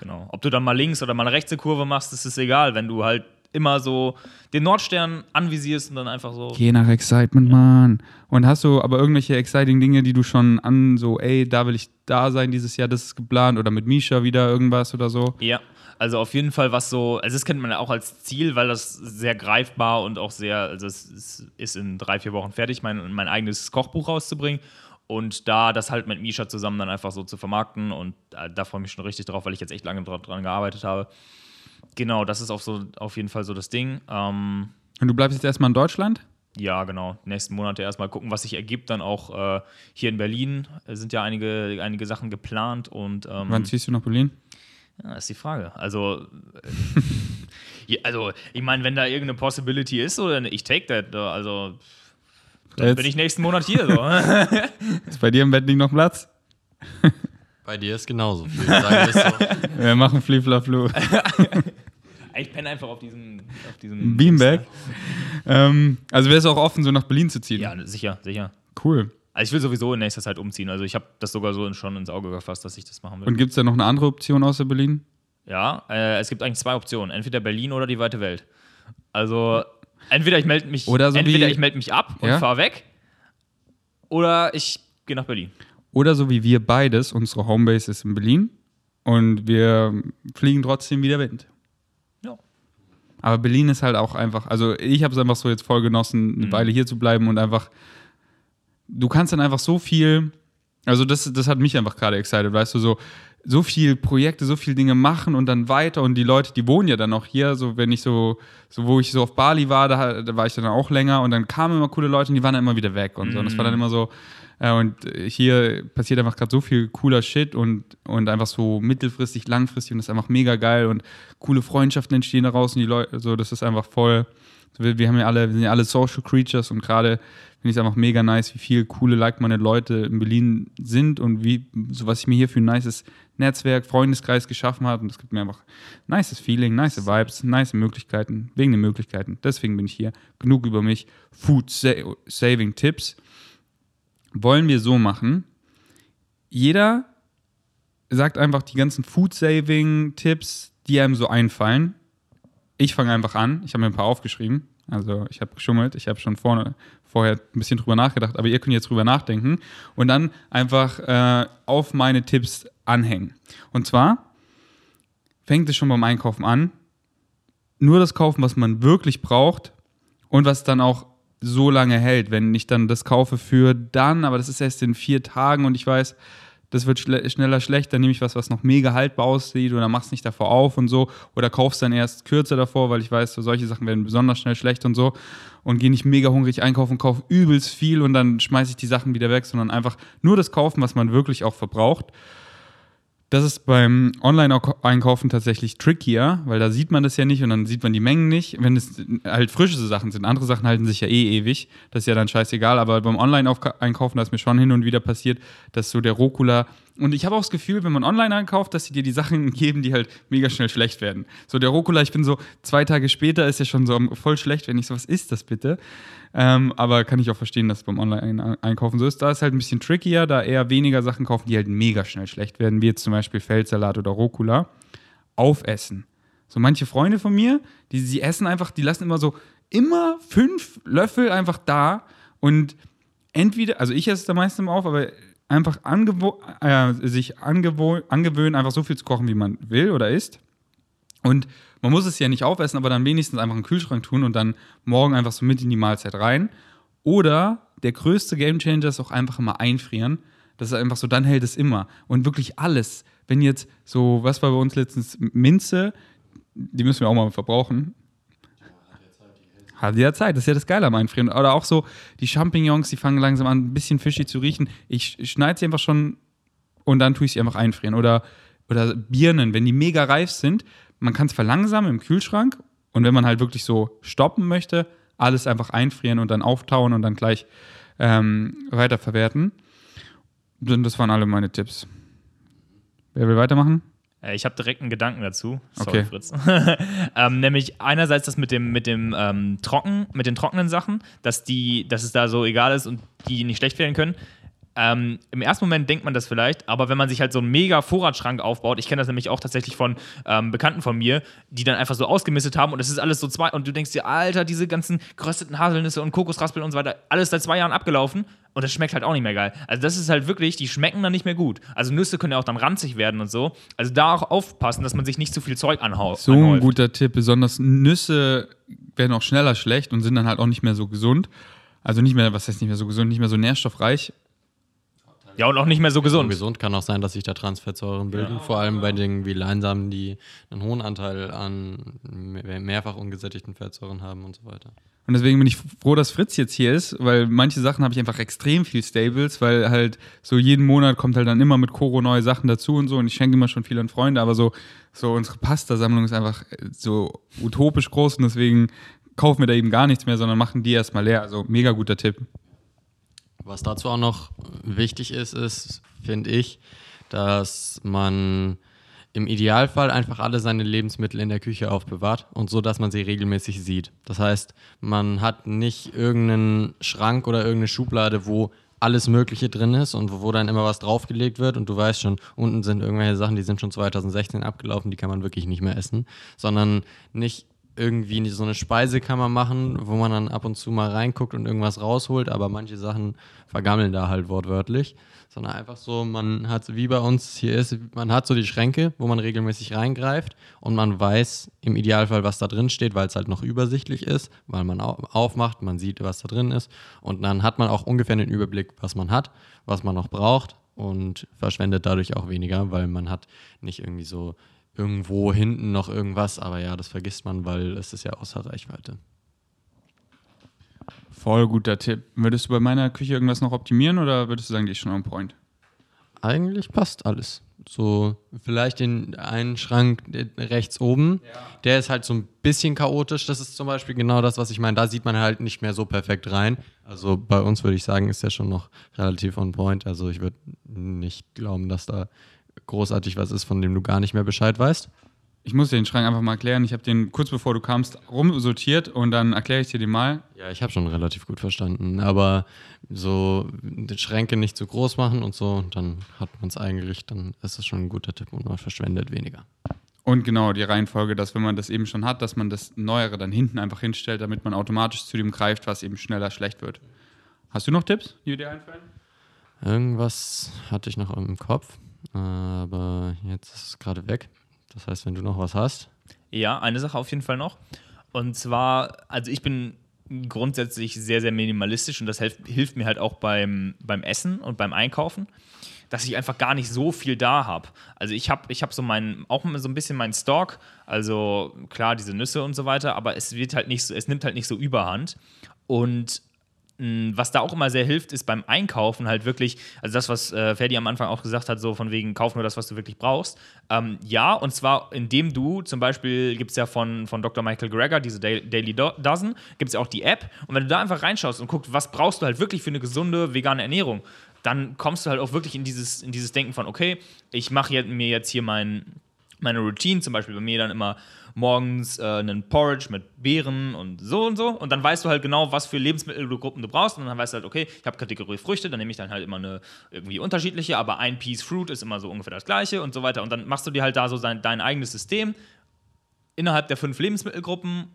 Genau. Ob du dann mal links oder mal eine rechte Kurve machst, ist es egal, wenn du halt immer so den Nordstern anvisierst und dann einfach so. Geh nach Excitement, Mann. Und hast du aber irgendwelche exciting Dinge, die du schon an, so, ey, da will ich da sein dieses Jahr, das ist geplant oder mit Misha wieder irgendwas oder so? Ja, also auf jeden Fall was so, also das kennt man ja auch als Ziel, weil das sehr greifbar und auch sehr, also es ist- in drei, vier Wochen fertig, mein, mein eigenes Kochbuch rauszubringen. Und da das halt mit Misha zusammen dann einfach so zu vermarkten und äh, da freue ich mich schon richtig drauf, weil ich jetzt echt lange dran, dran gearbeitet habe. Genau, das ist auch so auf jeden Fall so das Ding. Ähm, Und du bleibst jetzt erstmal in Deutschland? ja, genau. Nächsten Monate erstmal gucken, was sich ergibt. Dann auch äh, hier in Berlin sind ja einige, einige Sachen geplant und ähm, Wann ziehst du nach Berlin? ja, ist die Frage. Also, äh, *laughs* also ich meine, wenn da irgendeine Possibility ist, so, dann ich take that. Also, dann Jetzt- bin ich nächsten Monat hier. So. *laughs* Ist bei dir im Bett nicht noch Platz? *laughs* Bei dir ist genauso viel. Sagen wir es so. *laughs* Wir machen Flieflaflu. *laughs* ich penne einfach auf diesem, auf diesem Beanbag. Ähm, also wärst du auch offen, so nach Berlin zu ziehen? Ja, sicher, sicher. Cool. Also ich will sowieso in nächster Zeit umziehen. Also ich habe das sogar so schon ins Auge gefasst, dass ich das machen will. Und gibt es da noch eine andere Option außer Berlin? Ja, äh, es gibt eigentlich zwei Optionen. Entweder Berlin oder die weite Welt. Also entweder ich melde mich, Oder so entweder wie- ich melde mich ab und Ja. fahre weg, oder ich gehe nach Berlin. Oder so wie wir beides, unsere Homebase ist in Berlin und wir fliegen trotzdem wieder Wind. Ja. Aber Berlin ist halt auch einfach, also ich habe es einfach so jetzt voll genossen, eine Mhm. Weile hier zu bleiben und einfach, du kannst dann einfach so viel, also das, das hat mich einfach gerade excited, weißt du, so, so viel Projekte, so viel Dinge machen und dann weiter und die Leute, die wohnen ja dann auch hier, so wenn ich so, so wo ich so auf Bali war, da, da war ich dann auch länger und dann kamen immer coole Leute und die waren dann immer wieder weg und so. Und das war dann immer so, und hier passiert einfach gerade so viel cooler Shit und, und einfach so mittelfristig, langfristig und das ist einfach mega geil und coole Freundschaften entstehen daraus und die Leute, so, das ist einfach voll. Wir, wir haben ja alle, wir sind ja alle Social Creatures und gerade finde ich es einfach mega nice, wie viele coole, like-minded Leute in Berlin sind und wie, so was ich mir hier für ein nices Netzwerk, Freundeskreis geschaffen habe und das gibt mir einfach nices Feeling, nice Vibes, nice Möglichkeiten, wegen den Möglichkeiten. Deswegen bin ich hier. Genug über mich. Food Sa Saving Tipps wollen wir so machen. Jeder sagt einfach die ganzen Food-Saving-Tipps, die einem so einfallen. Ich fange einfach an. Ich habe mir ein paar aufgeschrieben. Also ich habe geschummelt. Ich habe schon vorne, vorher ein bisschen drüber nachgedacht. Aber ihr könnt jetzt drüber nachdenken und dann einfach äh, auf meine Tipps anhängen. Und zwar fängt es schon beim Einkaufen an. Nur das kaufen, was man wirklich braucht und was dann auch so lange hält. Wenn ich dann das kaufe für dann, aber das ist erst in vier Tagen und ich weiß, das wird schneller schlecht, dann nehme ich was, was noch mega haltbar aussieht oder mach's nicht davor auf und so oder kauf's dann erst kürzer davor, weil ich weiß, so solche Sachen werden besonders schnell schlecht und so und gehe nicht mega hungrig einkaufen, kaufe übelst viel und dann schmeiße ich die Sachen wieder weg, sondern einfach nur das kaufen, was man wirklich auch verbraucht. Das ist beim Online-Einkaufen tatsächlich trickier, weil da sieht man das ja nicht und dann sieht man die Mengen nicht. Wenn es halt frische Sachen sind, andere Sachen halten sich ja eh ewig, das ist ja dann scheißegal. Aber beim Online-Einkaufen, da ist mir schon hin und wieder passiert, dass so der Rucola und ich habe auch das Gefühl, wenn man online einkauft, dass sie dir die Sachen *laughs* geben, die halt mega schnell schlecht werden. So der Rucola, ich bin so zwei Tage später ist ja schon so voll schlecht, wenn ich so, was ist das bitte? Ähm, aber kann ich auch verstehen, dass es beim Online-Einkaufen so ist. Da ist halt ein bisschen trickier, da eher weniger Sachen kaufen, die halt mega schnell schlecht werden, wie jetzt zum Beispiel Feldsalat oder Rucola. Aufessen. So manche Freunde von mir, die, die essen einfach, die lassen immer so immer fünf Löffel einfach da und entweder, also ich esse es da meistens auf, aber einfach äh, sich angewöhnen, einfach so viel zu kochen, wie man will oder isst. Und man muss es ja nicht aufessen, aber dann wenigstens einfach in den Kühlschrank tun und dann morgen einfach so mit in die Mahlzeit rein. Oder der größte Gamechanger ist auch einfach immer einfrieren. Das ist einfach so, dann hält es immer. Und wirklich alles. Wenn jetzt so, was war bei uns letztens, Minze, die müssen wir auch mal verbrauchen. Hat ja Zeit, das ist ja das Geile am Einfrieren. Oder auch so, die Champignons, die fangen langsam an, ein bisschen fischig zu riechen. Ich schneide sie einfach schon und dann tue ich sie einfach einfrieren. Oder, oder Birnen, wenn die mega reif sind, man kann es verlangsamen im Kühlschrank und wenn man halt wirklich so stoppen möchte, alles einfach einfrieren und dann auftauen und dann gleich ähm, weiterverwerten. Das waren alle meine Tipps. Wer will weitermachen? Äh, ich habe direkt einen Gedanken dazu. Sorry, okay. Fritz. *laughs* ähm, nämlich einerseits das mit dem, mit dem ähm, Trocken, mit den trockenen Sachen, dass die, dass es da so egal ist und die nicht schlecht werden können. Ähm, Im ersten Moment denkt man das vielleicht, aber wenn man sich halt so einen mega Vorratsschrank aufbaut, ich kenne das nämlich auch tatsächlich von ähm, Bekannten von mir, die dann einfach so ausgemistet haben und es ist alles so zwei und du denkst dir, Alter, diese ganzen gerösteten Haselnüsse und Kokosraspeln und so weiter, alles seit zwei Jahren abgelaufen und das schmeckt halt auch nicht mehr geil. Also das ist halt wirklich, die schmecken dann nicht mehr gut. Also Nüsse können ja auch dann ranzig werden und so. Also da auch aufpassen, dass man sich nicht zu viel Zeug anhaut. So ein guter Tipp, besonders Nüsse werden auch schneller schlecht und sind dann halt auch nicht mehr so gesund. Also nicht mehr, was heißt nicht mehr so gesund, nicht mehr so nährstoffreich ja, und auch nicht mehr so gesund. Gesund kann auch sein, dass sich da Transfettsäuren bilden, ja, vor allem bei den wie Leinsamen, die einen hohen Anteil an mehrfach ungesättigten Fettsäuren haben und so weiter. Und deswegen bin ich froh, dass Fritz jetzt hier ist, weil manche Sachen habe ich einfach extrem viel Stables, weil halt so jeden Monat kommt halt dann immer mit Koro neue Sachen dazu und so und ich schenke immer schon viel an Freunde, aber so, so unsere Pasta-Sammlung ist einfach so utopisch groß und deswegen kaufen wir da eben gar nichts mehr, sondern machen die erstmal leer. Also mega guter Tipp. Was dazu auch noch wichtig ist, ist, finde ich, dass man im Idealfall einfach alle seine Lebensmittel in der Küche aufbewahrt und so, dass man sie regelmäßig sieht. Das heißt, man hat nicht irgendeinen Schrank oder irgendeine Schublade, wo alles Mögliche drin ist und wo dann immer was draufgelegt wird und du weißt schon, unten sind irgendwelche Sachen, die sind schon 2016 abgelaufen, die kann man wirklich nicht mehr essen, sondern nicht irgendwie so eine Speisekammer machen, wo man dann ab und zu mal reinguckt und irgendwas rausholt, aber manche Sachen vergammeln da halt wortwörtlich, sondern einfach so, man hat, wie bei uns hier ist, man hat so die Schränke, wo man regelmäßig reingreift und man weiß im Idealfall, was da drin steht, weil es halt noch übersichtlich ist, weil man aufmacht, man sieht, was da drin ist und dann hat man auch ungefähr den Überblick, was man hat, was man noch braucht und verschwendet dadurch auch weniger, weil man hat nicht irgendwie so irgendwo hinten noch irgendwas, aber ja, das vergisst man, weil es ist ja außer Reichweite. Voll guter Tipp. Würdest du bei meiner Küche irgendwas noch optimieren oder würdest du sagen, die ist schon on point? Eigentlich passt alles. So, vielleicht den einen Schrank rechts oben, ja. der ist halt so ein bisschen chaotisch. Das ist zum Beispiel genau das, was ich meine. Da sieht man halt nicht mehr so perfekt rein. Also bei uns würde ich sagen, ist der schon noch relativ on point. Also ich würde nicht glauben, dass da großartig was ist, von dem du gar nicht mehr Bescheid weißt? Ich muss dir den Schrank einfach mal erklären. Ich habe den kurz bevor du kamst rumsortiert und dann erkläre ich dir den mal. Ja, ich habe schon relativ gut verstanden. Aber so die Schränke nicht zu groß machen und so, dann hat man es eingerichtet, dann ist das schon ein guter Tipp und man verschwendet weniger. Und genau die Reihenfolge, dass wenn man das eben schon hat, dass man das Neuere dann hinten einfach hinstellt, damit man automatisch zu dem greift, was eben schneller schlecht wird. Hast du noch Tipps, die dir einfallen? Irgendwas hatte ich noch im Kopf. Aber jetzt ist es gerade weg. Das heißt, wenn du noch was hast. Ja, eine Sache auf jeden Fall noch. Und zwar, also ich bin grundsätzlich sehr, sehr minimalistisch und das hilft, hilft mir halt auch beim, beim Essen und beim Einkaufen, dass ich einfach gar nicht so viel da habe. Also ich habe ich hab so mein, auch so ein bisschen meinen Stock, also klar, diese Nüsse und so weiter, aber es wird halt nicht so, es nimmt halt nicht so überhand. Und was da auch immer sehr hilft, ist beim Einkaufen halt wirklich, also das, was äh, Ferdi am Anfang auch gesagt hat, so von wegen, kauf nur das, was du wirklich brauchst. Ähm, ja, und zwar indem du zum Beispiel, gibt es ja von, von Dr. Michael Greger, diese Daily Dozen, gibt es ja auch die App. Und wenn du da einfach reinschaust und guckst, was brauchst du halt wirklich für eine gesunde vegane Ernährung, dann kommst du halt auch wirklich in dieses, in dieses Denken von, okay, ich mache mir jetzt hier mein, meine Routine, zum Beispiel bei mir dann immer morgens äh, einen Porridge mit Beeren und so und so. Und dann weißt du halt genau, was für Lebensmittelgruppen du brauchst. Und dann weißt du halt, okay, ich habe Kategorie Früchte, dann nehme ich dann halt immer eine irgendwie unterschiedliche, aber ein Piece Fruit ist immer so ungefähr das gleiche und so weiter. Und dann machst du dir halt da so dein, dein eigenes System innerhalb der fünf Lebensmittelgruppen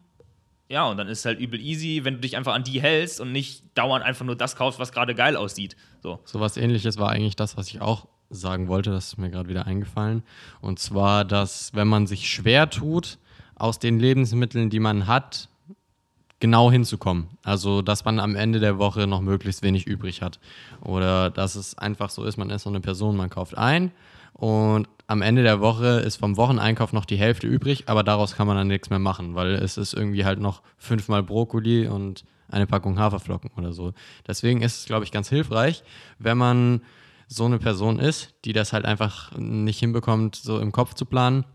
ja, und dann ist es halt übel easy, wenn du dich einfach an die hältst und nicht dauernd einfach nur das kaufst, was gerade geil aussieht. So. so was ähnliches war eigentlich das, was ich auch sagen wollte, das ist mir gerade wieder eingefallen. Und zwar, dass wenn man sich schwer tut, aus den Lebensmitteln, die man hat, genau hinzukommen. Also, dass man am Ende der Woche noch möglichst wenig übrig hat. Oder dass es einfach so ist, man ist so eine Person, man kauft ein und am Ende der Woche ist vom Wocheneinkauf noch die Hälfte übrig, aber daraus kann man dann nichts mehr machen, weil es ist irgendwie halt noch fünfmal Brokkoli und eine Packung Haferflocken oder so. Deswegen ist es, glaube ich, ganz hilfreich, wenn man so eine Person ist, die das halt einfach nicht hinbekommt, so im Kopf zu planen,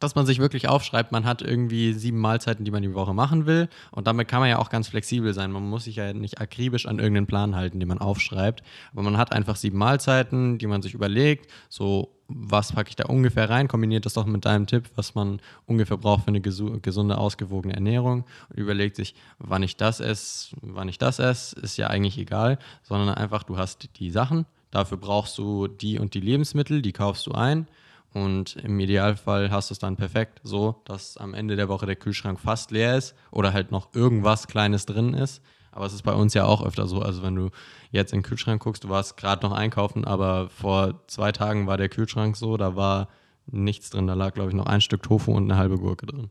dass man sich wirklich aufschreibt, man hat irgendwie sieben Mahlzeiten, die man die Woche machen will. Und damit kann man ja auch ganz flexibel sein. Man muss sich ja nicht akribisch an irgendeinen Plan halten, den man aufschreibt. Aber man hat einfach sieben Mahlzeiten, die man sich überlegt. So, was packe ich da ungefähr rein? Kombiniert das doch mit deinem Tipp, was man ungefähr braucht für eine gesunde, ausgewogene Ernährung. Und überlegt sich, wann ich das esse, wann ich das esse, ist ja eigentlich egal. Sondern einfach, du hast die Sachen. Dafür brauchst du die und die Lebensmittel, die kaufst du ein und im Idealfall hast du es dann perfekt so, dass am Ende der Woche der Kühlschrank fast leer ist oder halt noch irgendwas Kleines drin ist. Aber es ist bei uns ja auch öfter so. Also wenn du jetzt in den Kühlschrank guckst, du warst gerade noch einkaufen, aber vor zwei Tagen war der Kühlschrank so, da war nichts drin. Da lag, glaube ich, noch ein Stück Tofu und eine halbe Gurke drin.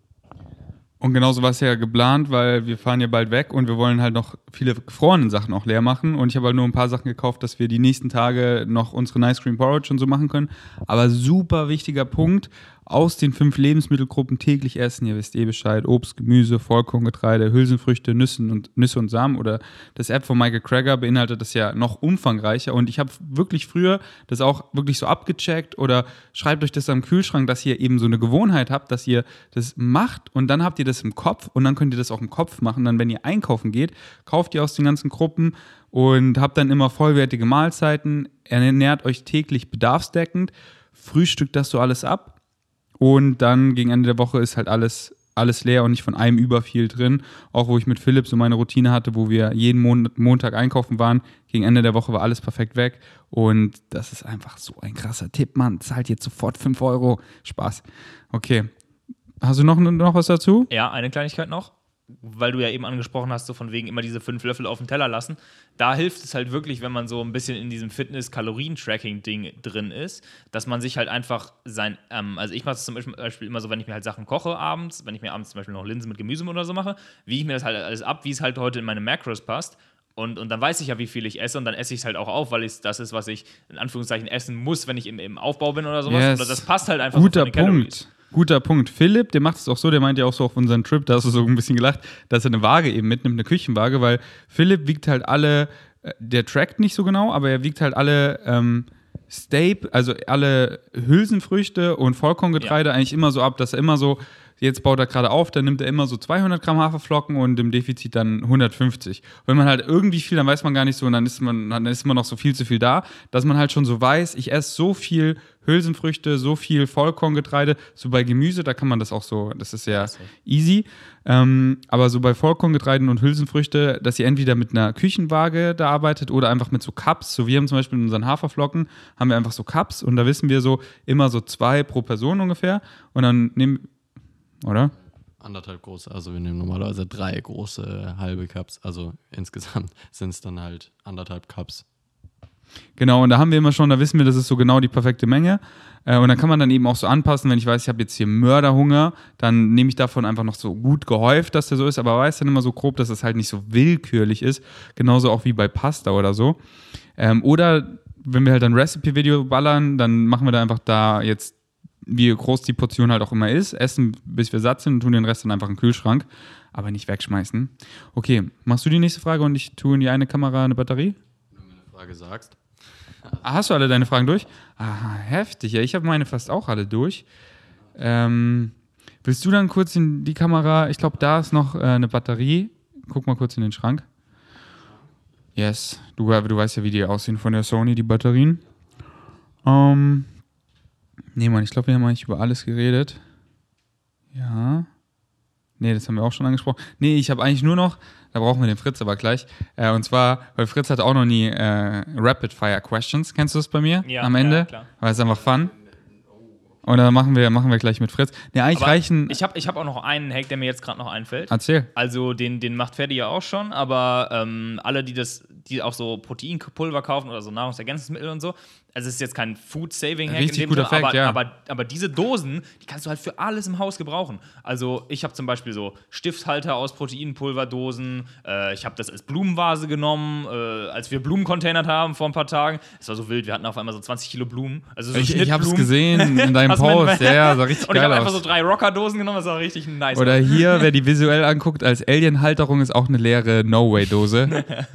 Und genauso war es ja geplant, weil wir fahren ja bald weg und wir wollen halt noch viele gefrorene Sachen auch leer machen. Und ich habe halt nur ein paar Sachen gekauft, dass wir die nächsten Tage noch unsere Nice Cream Porridge und so machen können. Aber super wichtiger Punkt, aus den fünf Lebensmittelgruppen täglich essen. Ihr wisst eh Bescheid. Obst, Gemüse, Vollkorngetreide, Hülsenfrüchte, Nüssen und, Nüsse und Samen. Oder das App von Michael Krager beinhaltet das ja noch umfangreicher. Und ich habe wirklich früher das auch wirklich so abgecheckt oder schreibt euch das am Kühlschrank, dass ihr eben so eine Gewohnheit habt, dass ihr das macht und dann habt ihr das im Kopf und dann könnt ihr das auch im Kopf machen. Dann, wenn ihr einkaufen geht, kauft ihr aus den ganzen Gruppen und habt dann immer vollwertige Mahlzeiten, ernährt euch täglich bedarfsdeckend, frühstückt das so alles ab und dann gegen Ende der Woche ist halt alles, alles leer und nicht von einem über viel drin. Auch wo ich mit Philipp so meine Routine hatte, wo wir jeden Mon Montag einkaufen waren. Gegen Ende der Woche war alles perfekt weg. Und das ist einfach so ein krasser Tipp, Mann. Zahlt jetzt sofort 5 Euro. Spaß. Okay. Hast du noch, noch was dazu? Ja, eine Kleinigkeit noch weil du ja eben angesprochen hast, so von wegen immer diese fünf Löffel auf den Teller lassen, da hilft es halt wirklich, wenn man so ein bisschen in diesem Fitness-Kalorien-Tracking-Ding drin ist, dass man sich halt einfach sein, ähm, also ich mache es zum Beispiel immer so, wenn ich mir halt Sachen koche abends, wenn ich mir abends zum Beispiel noch Linsen mit Gemüse oder so mache, wie ich mir das halt alles ab, wie es halt heute in meine Macros passt. Und, und dann weiß ich ja, wie viel ich esse und dann esse ich es halt auch auf, weil es das ist, was ich in Anführungszeichen essen muss, wenn ich im, im Aufbau bin oder sowas. Yes. Oder das passt halt einfach Guter so Punkt. Calories. Guter Punkt. Philipp, der macht es auch so, der meint ja auch so auf unseren Trip, da hast du so ein bisschen gelacht, dass er eine Waage eben mitnimmt, eine Küchenwaage, weil Philipp wiegt halt alle, äh, der trackt nicht so genau, aber er wiegt halt alle ähm, Staple, also alle Hülsenfrüchte und Vollkorngetreide ja. eigentlich immer so ab, dass er immer so jetzt baut er gerade auf, dann nimmt er immer so 200 Gramm Haferflocken und im Defizit dann 150. Und wenn man halt irgendwie viel, dann weiß man gar nicht so und dann ist man, dann ist immer noch so viel zu viel da, dass man halt schon so weiß, ich esse so viel Hülsenfrüchte, so viel Vollkorngetreide, so bei Gemüse, da kann man das auch so, das ist ja easy. Ähm, aber so bei Vollkorngetreiden und Hülsenfrüchte, dass ihr entweder mit einer Küchenwaage da arbeitet oder einfach mit so Cups. So wir haben zum Beispiel in unseren Haferflocken, haben wir einfach so Cups und da wissen wir so immer so zwei pro Person ungefähr. Und dann nehmen, oder? Anderthalb große, also wir nehmen normalerweise drei große halbe Cups. Also insgesamt *laughs* sind es dann halt anderthalb Cups. Genau, und da haben wir immer schon, da wissen wir, das ist so genau die perfekte Menge. Äh, und dann kann man dann eben auch so anpassen, wenn ich weiß, ich habe jetzt hier Mörderhunger, dann nehme ich davon einfach noch so gut gehäuft, dass der so ist, aber weiß dann immer so grob, dass es halt nicht so willkürlich ist. Genauso auch wie bei Pasta oder so. Ähm, oder wenn wir halt ein Recipe-Video ballern, dann machen wir da einfach da jetzt, wie groß die Portion halt auch immer ist, essen, bis wir satt sind und tun den Rest dann einfach in den Kühlschrank, aber nicht wegschmeißen. Okay, machst du die nächste Frage und ich tue in die eine Kamera eine Batterie? Wenn du eine Frage sagst. Ah, Hast du alle deine Fragen durch? Ah, heftig. Ja, ich habe meine fast auch alle durch. Ähm, willst du dann kurz in die Kamera? Ich glaube, da ist noch äh, eine Batterie. Guck mal kurz in den Schrank. Yes. Du, du weißt ja, wie die aussehen von der Sony, die Batterien. Ähm, nee, Mann, ich glaube, wir haben eigentlich über alles geredet. Ja. Nee, das haben wir auch schon angesprochen. Nee, ich habe eigentlich nur noch, da brauchen wir den Fritz aber gleich. Äh, und zwar, weil Fritz hat auch noch nie äh, Rapid Fire Questions. Kennst du das bei mir? Ja, Am ja, Ende? klar. Weil es einfach fun. Und dann machen wir, machen wir gleich mit Fritz. Nee, eigentlich Aber reichen. Ich habe ich hab auch noch einen Hack, der mir jetzt gerade noch einfällt. Erzähl. Also den, den macht Ferdi ja auch schon, aber ähm, alle, die das, die auch so Proteinpulver kaufen oder so Nahrungsergänzungsmittel und so, also es ist jetzt kein Food-Saving-Hack Richtig in dem guter Sinne, Fact, aber, ja. aber, aber diese Dosen, die kannst du halt für alles im Haus gebrauchen. Also ich habe zum Beispiel so Stifthalter aus Proteinpulverdosen, äh, ich habe das als Blumenvase genommen, äh, als wir Blumen containert haben vor ein paar Tagen. Es war so wild, wir hatten auf einmal so 20 Kilo Blumen. Also so Ich, ich habe es gesehen in *laughs* deinem Post. Ja, ja, sah richtig Und ich habe einfach so drei Rocker-Dosen genommen, das war richtig nice. Oder hier, wer die visuell anguckt, als Alien-Halterung ist auch eine leere No-Way-Dose. *laughs*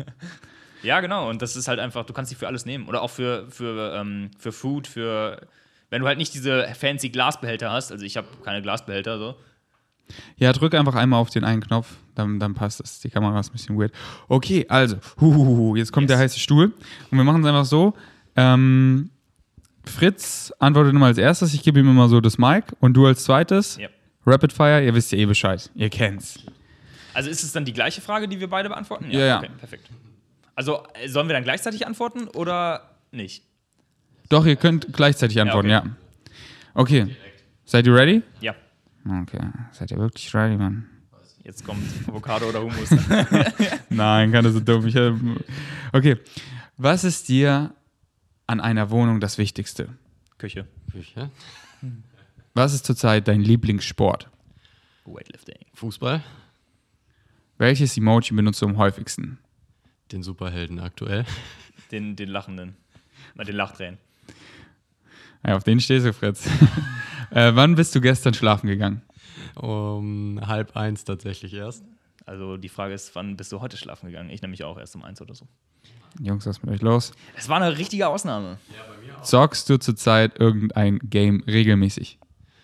Ja, genau. Und das ist halt einfach, du kannst die für alles nehmen. Oder auch für, für, ähm, für Food, für. Wenn du halt nicht diese fancy Glasbehälter hast, also ich habe keine Glasbehälter, so. Ja, drück einfach einmal auf den einen Knopf, dann, dann passt es. Die Kamera ist ein bisschen weird. Okay, also, huhuhu, jetzt kommt Yes. der heiße Stuhl. Und wir machen es einfach so. Ähm, Fritz antwortet immer als erstes, ich gebe ihm immer so das Mic und du als zweites. Ja. Rapid Fire, ihr wisst ja eh Bescheid. Ihr kennt's. Also ist es dann die gleiche Frage, die wir beide beantworten? Ja, ja. Okay, perfekt. Also äh, sollen wir dann gleichzeitig antworten oder nicht? Doch, ihr könnt gleichzeitig antworten, ja. okay. Okay. Seid ihr ready? Ja. Okay. Seid ihr wirklich ready, Mann? Jetzt kommt Avocado oder Hummus. *laughs* Nein, keine so dumm. Ich, hab- okay. Was ist dir an einer Wohnung das Wichtigste? Küche. Küche. Was ist zurzeit dein Lieblingssport? Weightlifting. Fußball. Welches Emoji benutzt du am häufigsten? Den Superhelden aktuell. Den, den Lachenden. Mal den Lachtränen. Ja, auf den stehst du, Fritz. *laughs* äh, wann bist du gestern schlafen gegangen? Um halb eins tatsächlich erst. Also die Frage ist, wann bist du heute schlafen gegangen? Ich nämlich auch erst um eins oder so. Jungs, was ist mit euch los? Es war eine richtige Ausnahme. Zockst du zurzeit irgendein Game regelmäßig?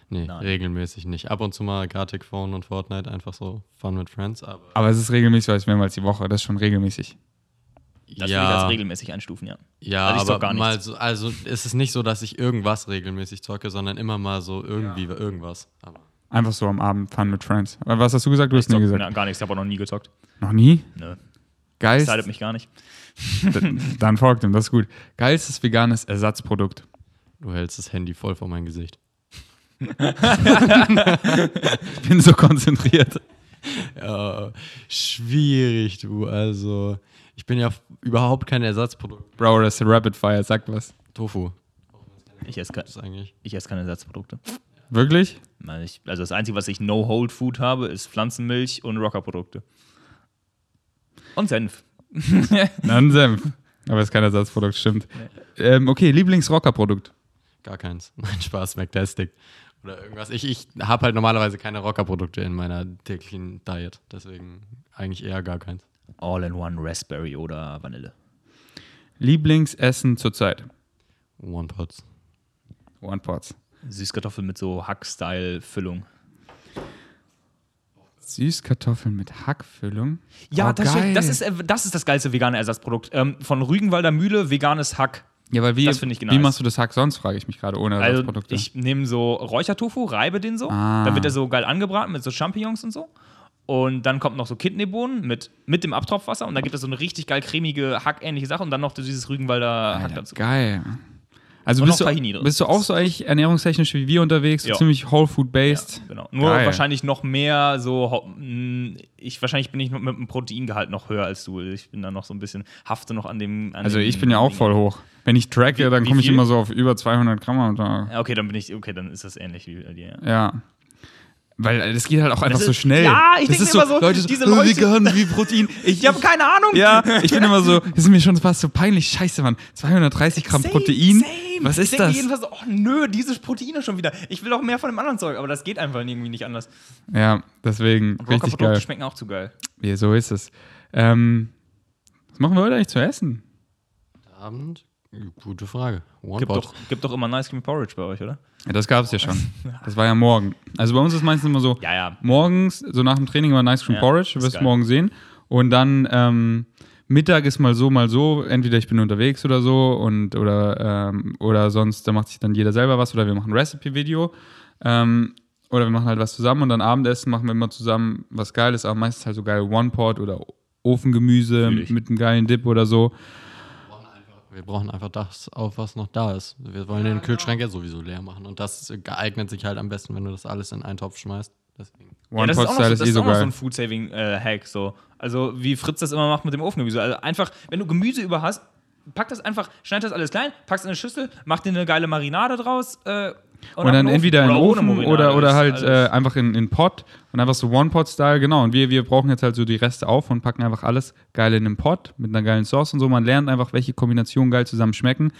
Nee, Nein. regelmäßig nicht. Ab und zu mal Gartic Phone und Fortnite, einfach so Fun with Friends, aber. Aber es ist regelmäßig, weil es mehrmals die Woche. Das ist schon regelmäßig. Das würde ich als regelmäßig einstufen, ja. Ja, Also ich aber gar mal so, also es ist nicht so, dass ich irgendwas regelmäßig zocke, sondern immer mal so irgendwie irgendwas. Aber Einfach so am Abend Fun mit Friends. Äh, Was hast du gesagt? Du hast nie Zock- gesagt. Na, gar nichts, ich habe auch noch nie gezockt. Noch nie? Nö. Geist. Excited mich gar nicht. *laughs* Dann folgt ihm, das ist gut. Geilstes veganes Ersatzprodukt. du hältst das Handy voll vor mein Gesicht. *laughs* Ich bin so konzentriert. *laughs* Ja, schwierig, du. Also, ich bin ja überhaupt kein Ersatzprodukt. Bro, das ist Rapid Fire, sag was. Tofu. Ich esse, ke Das ist eigentlich. ich esse keine Ersatzprodukte. Wirklich? Nein, ich, also das Einzige, was ich No-Hold-Food habe, ist Pflanzenmilch und Rockerprodukte. Und Senf. *laughs* Dann Senf. Aber das ist kein Ersatzprodukt, stimmt. Ähm, okay, Lieblingsrockerprodukt. Gar keins. *laughs* Mein Spaß, McTastic. Oder irgendwas. Ich, ich habe halt normalerweise keine Rockerprodukte in meiner täglichen Diet. Deswegen eigentlich eher gar keins. All-in-One Raspberry oder Vanille. Lieblingsessen zurzeit. One Pots. One Pots. Süßkartoffeln mit so Hack-Style-Füllung. Süßkartoffeln mit Hackfüllung. Ja, Oh, das, geil. das, ist, äh, das ist das geilste vegane Ersatzprodukt. Ähm, von Rügenwalder Mühle veganes Hack. Ja, weil wie, Das ich wie nice. machst du das Hack sonst, frage ich mich gerade, ohne Also Ersatzprodukte. ich nehme so Räuchertofu, reibe den so, Ah. dann wird er so geil angebraten mit so Champignons und so. Und dann kommt noch so Kidneybohnen mit, mit dem Abtropfwasser und dann gibt es so eine richtig geil cremige, hackähnliche Sache und dann noch dieses Rügenwalder Hack Alter, dazu. geil. Also bist du, bist du auch so eigentlich ernährungstechnisch wie wir unterwegs, so Ja. ziemlich Whole Food based? Genau. Nur Geil. wahrscheinlich noch mehr so. mh, Ich wahrscheinlich bin ich mit dem Proteingehalt noch höher als du. Ich bin da noch so ein bisschen hafte noch an dem. An Also ich bin ja auch Ding. voll hoch. Wenn ich tracke, Wie- dann komme ich immer so auf über 200 Gramm am Tag. Ja, Okay, dann bin ich. Okay, dann ist das ähnlich wie bei dir. Ja. Ja. Weil das geht halt auch einfach Das so ist- schnell. Ja, ich das denk ist mir immer so, Leute, diese so, Leute- vegan wie Protein. *laughs* Ich, Ich habe keine Ahnung. Ja, ich bin immer so, das ist mir schon fast so peinlich. Scheiße, Mann. 230 Gramm Same, Protein. Same. Was ich ist mir das? jedenfalls so, oh nö, dieses Protein schon wieder. Ich will auch mehr von dem anderen Zeug, aber das geht einfach irgendwie nicht anders. Ja, deswegen richtig Rocker-Produkte geil. schmecken auch zu geil. Ja, so ist es. Ähm, was machen wir heute eigentlich zu essen? Abend? Gute Frage. One Gibt doch, gibt doch immer Nice Cream Porridge bei euch, oder? Ja, das gab es ja schon. *laughs* Das war ja morgen. Also bei uns ist meistens immer so, Ja, ja. morgens, so nach dem Training immer Nice Cream Ja, Porridge, du wirst geil. morgen sehen. Und dann ähm, Mittag ist mal so, mal so. Entweder ich bin unterwegs oder so und oder, ähm, oder sonst, da macht sich dann jeder selber was oder wir machen ein Recipe-Video. Ähm, oder wir machen halt was zusammen und dann Abendessen machen wir immer zusammen was Geiles, aber meistens halt so geil One-Pot oder Ofengemüse mit einem geilen Dip oder so. Wir brauchen einfach das auf, was noch da ist. Wir wollen den Kühlschrank ja sowieso leer machen. Und das geeignet sich halt am besten, wenn du das alles in einen Topf schmeißt. Deswegen. Ja, das ist auch noch, so, das eh ist auch so ein Food-Saving-Hack. so. Also, wie Fritz das immer macht mit dem Ofengemüse. Also, einfach, wenn du Gemüse über hast, pack das einfach, schneid das alles klein, pack's in eine Schüssel, mach dir eine geile Marinade draus. Äh, Und dann den Ofen. entweder in Oder Ofen oder, oder ist halt äh, einfach in in Pot und einfach so One-Pot-Style, genau. Und wir, wir brauchen jetzt halt so die Reste auf und packen einfach alles geil in den Pot mit einer geilen Sauce und so. Man lernt einfach, welche Kombinationen geil zusammen schmecken.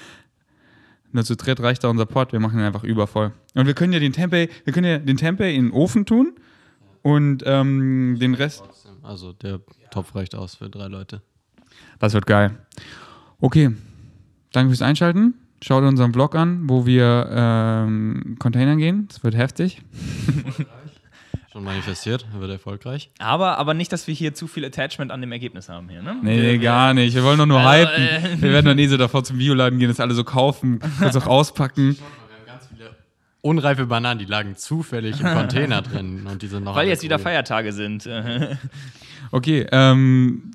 Nur zu dritt reicht da unser Pot, wir machen ihn einfach übervoll. Und wir können ja den Tempeh, wir können ja den Tempeh in den Ofen tun und ähm, den Rest. Also der Topf reicht aus für drei Leute. Das wird geil. Okay, danke fürs Einschalten. Schaut unseren Vlog an, wo wir ähm, Containern gehen. Das wird heftig. *laughs* Schon manifestiert, wird erfolgreich. aber, aber nicht, dass wir hier zu viel Attachment an dem Ergebnis haben hier, ne? Nee, Wir- gar nicht. Wir wollen doch nur Also, hypen. äh, Wir werden dann eh so davor zum Bioladen gehen, das alle so kaufen, kurz auch *laughs* auspacken. Wir haben ganz viele unreife Bananen, die lagen zufällig im Container drin. Und die sind noch Weil jetzt wieder. Feiertage sind. *laughs* Okay, ähm,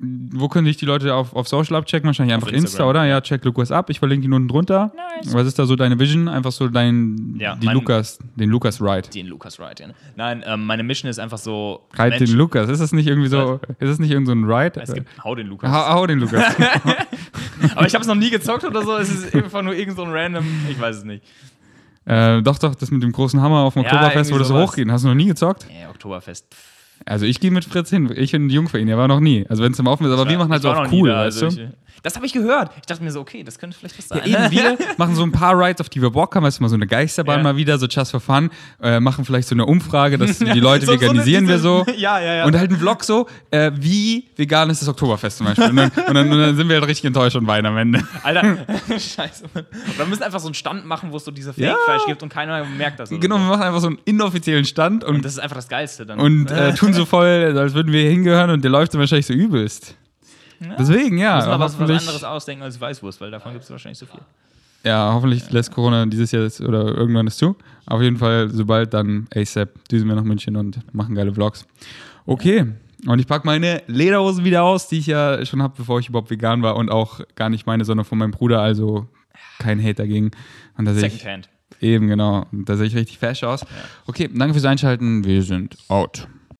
wo können dich die Leute auf, auf Social abchecken? Wahrscheinlich einfach Insta, Instagram. oder? Ja, check Lukas ab. Ich verlinke ihn unten drunter. Nice. Was ist da so deine Vision? Einfach so dein, Ja, die mein- Lukas, den Lukas Ride. Den Lukas Wright, ja. ne? Nein, ähm, meine Mission ist einfach so. Ride Mensch- den Lukas. Ist das nicht irgendwie so, ist das nicht irgend so ein Ride? Es gibt, hau den Lukas. Hau, hau den Lukas. *laughs* *laughs* Aber ich habe es noch nie gezockt oder so. Es ist einfach nur irgend so ein random. Ich weiß es nicht. äh, doch, doch, das mit dem großen Hammer auf dem Ja, Oktoberfest, wo das so hochgehen. Hast du noch nie gezockt? Ja, Oktoberfest. pff. Also ich gehe mit Fritz hin. Ich bin jung für ihn. Er war noch nie. Also wenn es im Offen ist, aber wir machen halt so auf cool, da, weißt also du? Ich, das habe ich gehört. Ich dachte mir so, okay, das könnte vielleicht was sein. Ja, eben, wir *laughs* machen so ein paar Rides, auf die wir Bock haben. Weißt du, mal so eine Geisterbahn Ja. mal wieder, so just for fun. Äh, machen vielleicht so eine Umfrage, dass *laughs* die Leute So- so eine- veganisieren wir so. *laughs* Ja, ja, ja. Und halt einen Vlog so, äh, wie vegan ist das Oktoberfest zum Beispiel. Und dann, und, dann, und dann sind wir halt richtig enttäuscht und weinen am Ende. Alter, scheiße. Mann. Und wir müssen einfach so einen Stand machen, wo es so diese. Fake-Fleisch gibt und keiner merkt das. Genau, wir So. machen einfach so einen inoffiziellen Stand Und und, das ist einfach das Geilste dann. und äh, tun so voll, als würden wir hingehören und der läuft dann wahrscheinlich so übelst. Deswegen, ja. müssen wir was, was anderes ausdenken als Weißwurst, weil davon gibt es wahrscheinlich so viel. Ja, hoffentlich lässt Corona dieses Jahr das- oder irgendwann es zu. Auf jeden Fall, sobald dann ASAP düsen wir nach München und machen geile Vlogs. Okay. Und ich packe meine Lederhosen wieder aus, die ich ja schon habe, bevor ich überhaupt vegan war und auch gar nicht meine, sondern von meinem Bruder, also kein Hate dagegen. Und Secondhand. eben genau, und da sehe ich richtig fesch aus. Okay, danke fürs Einschalten. Wir sind out.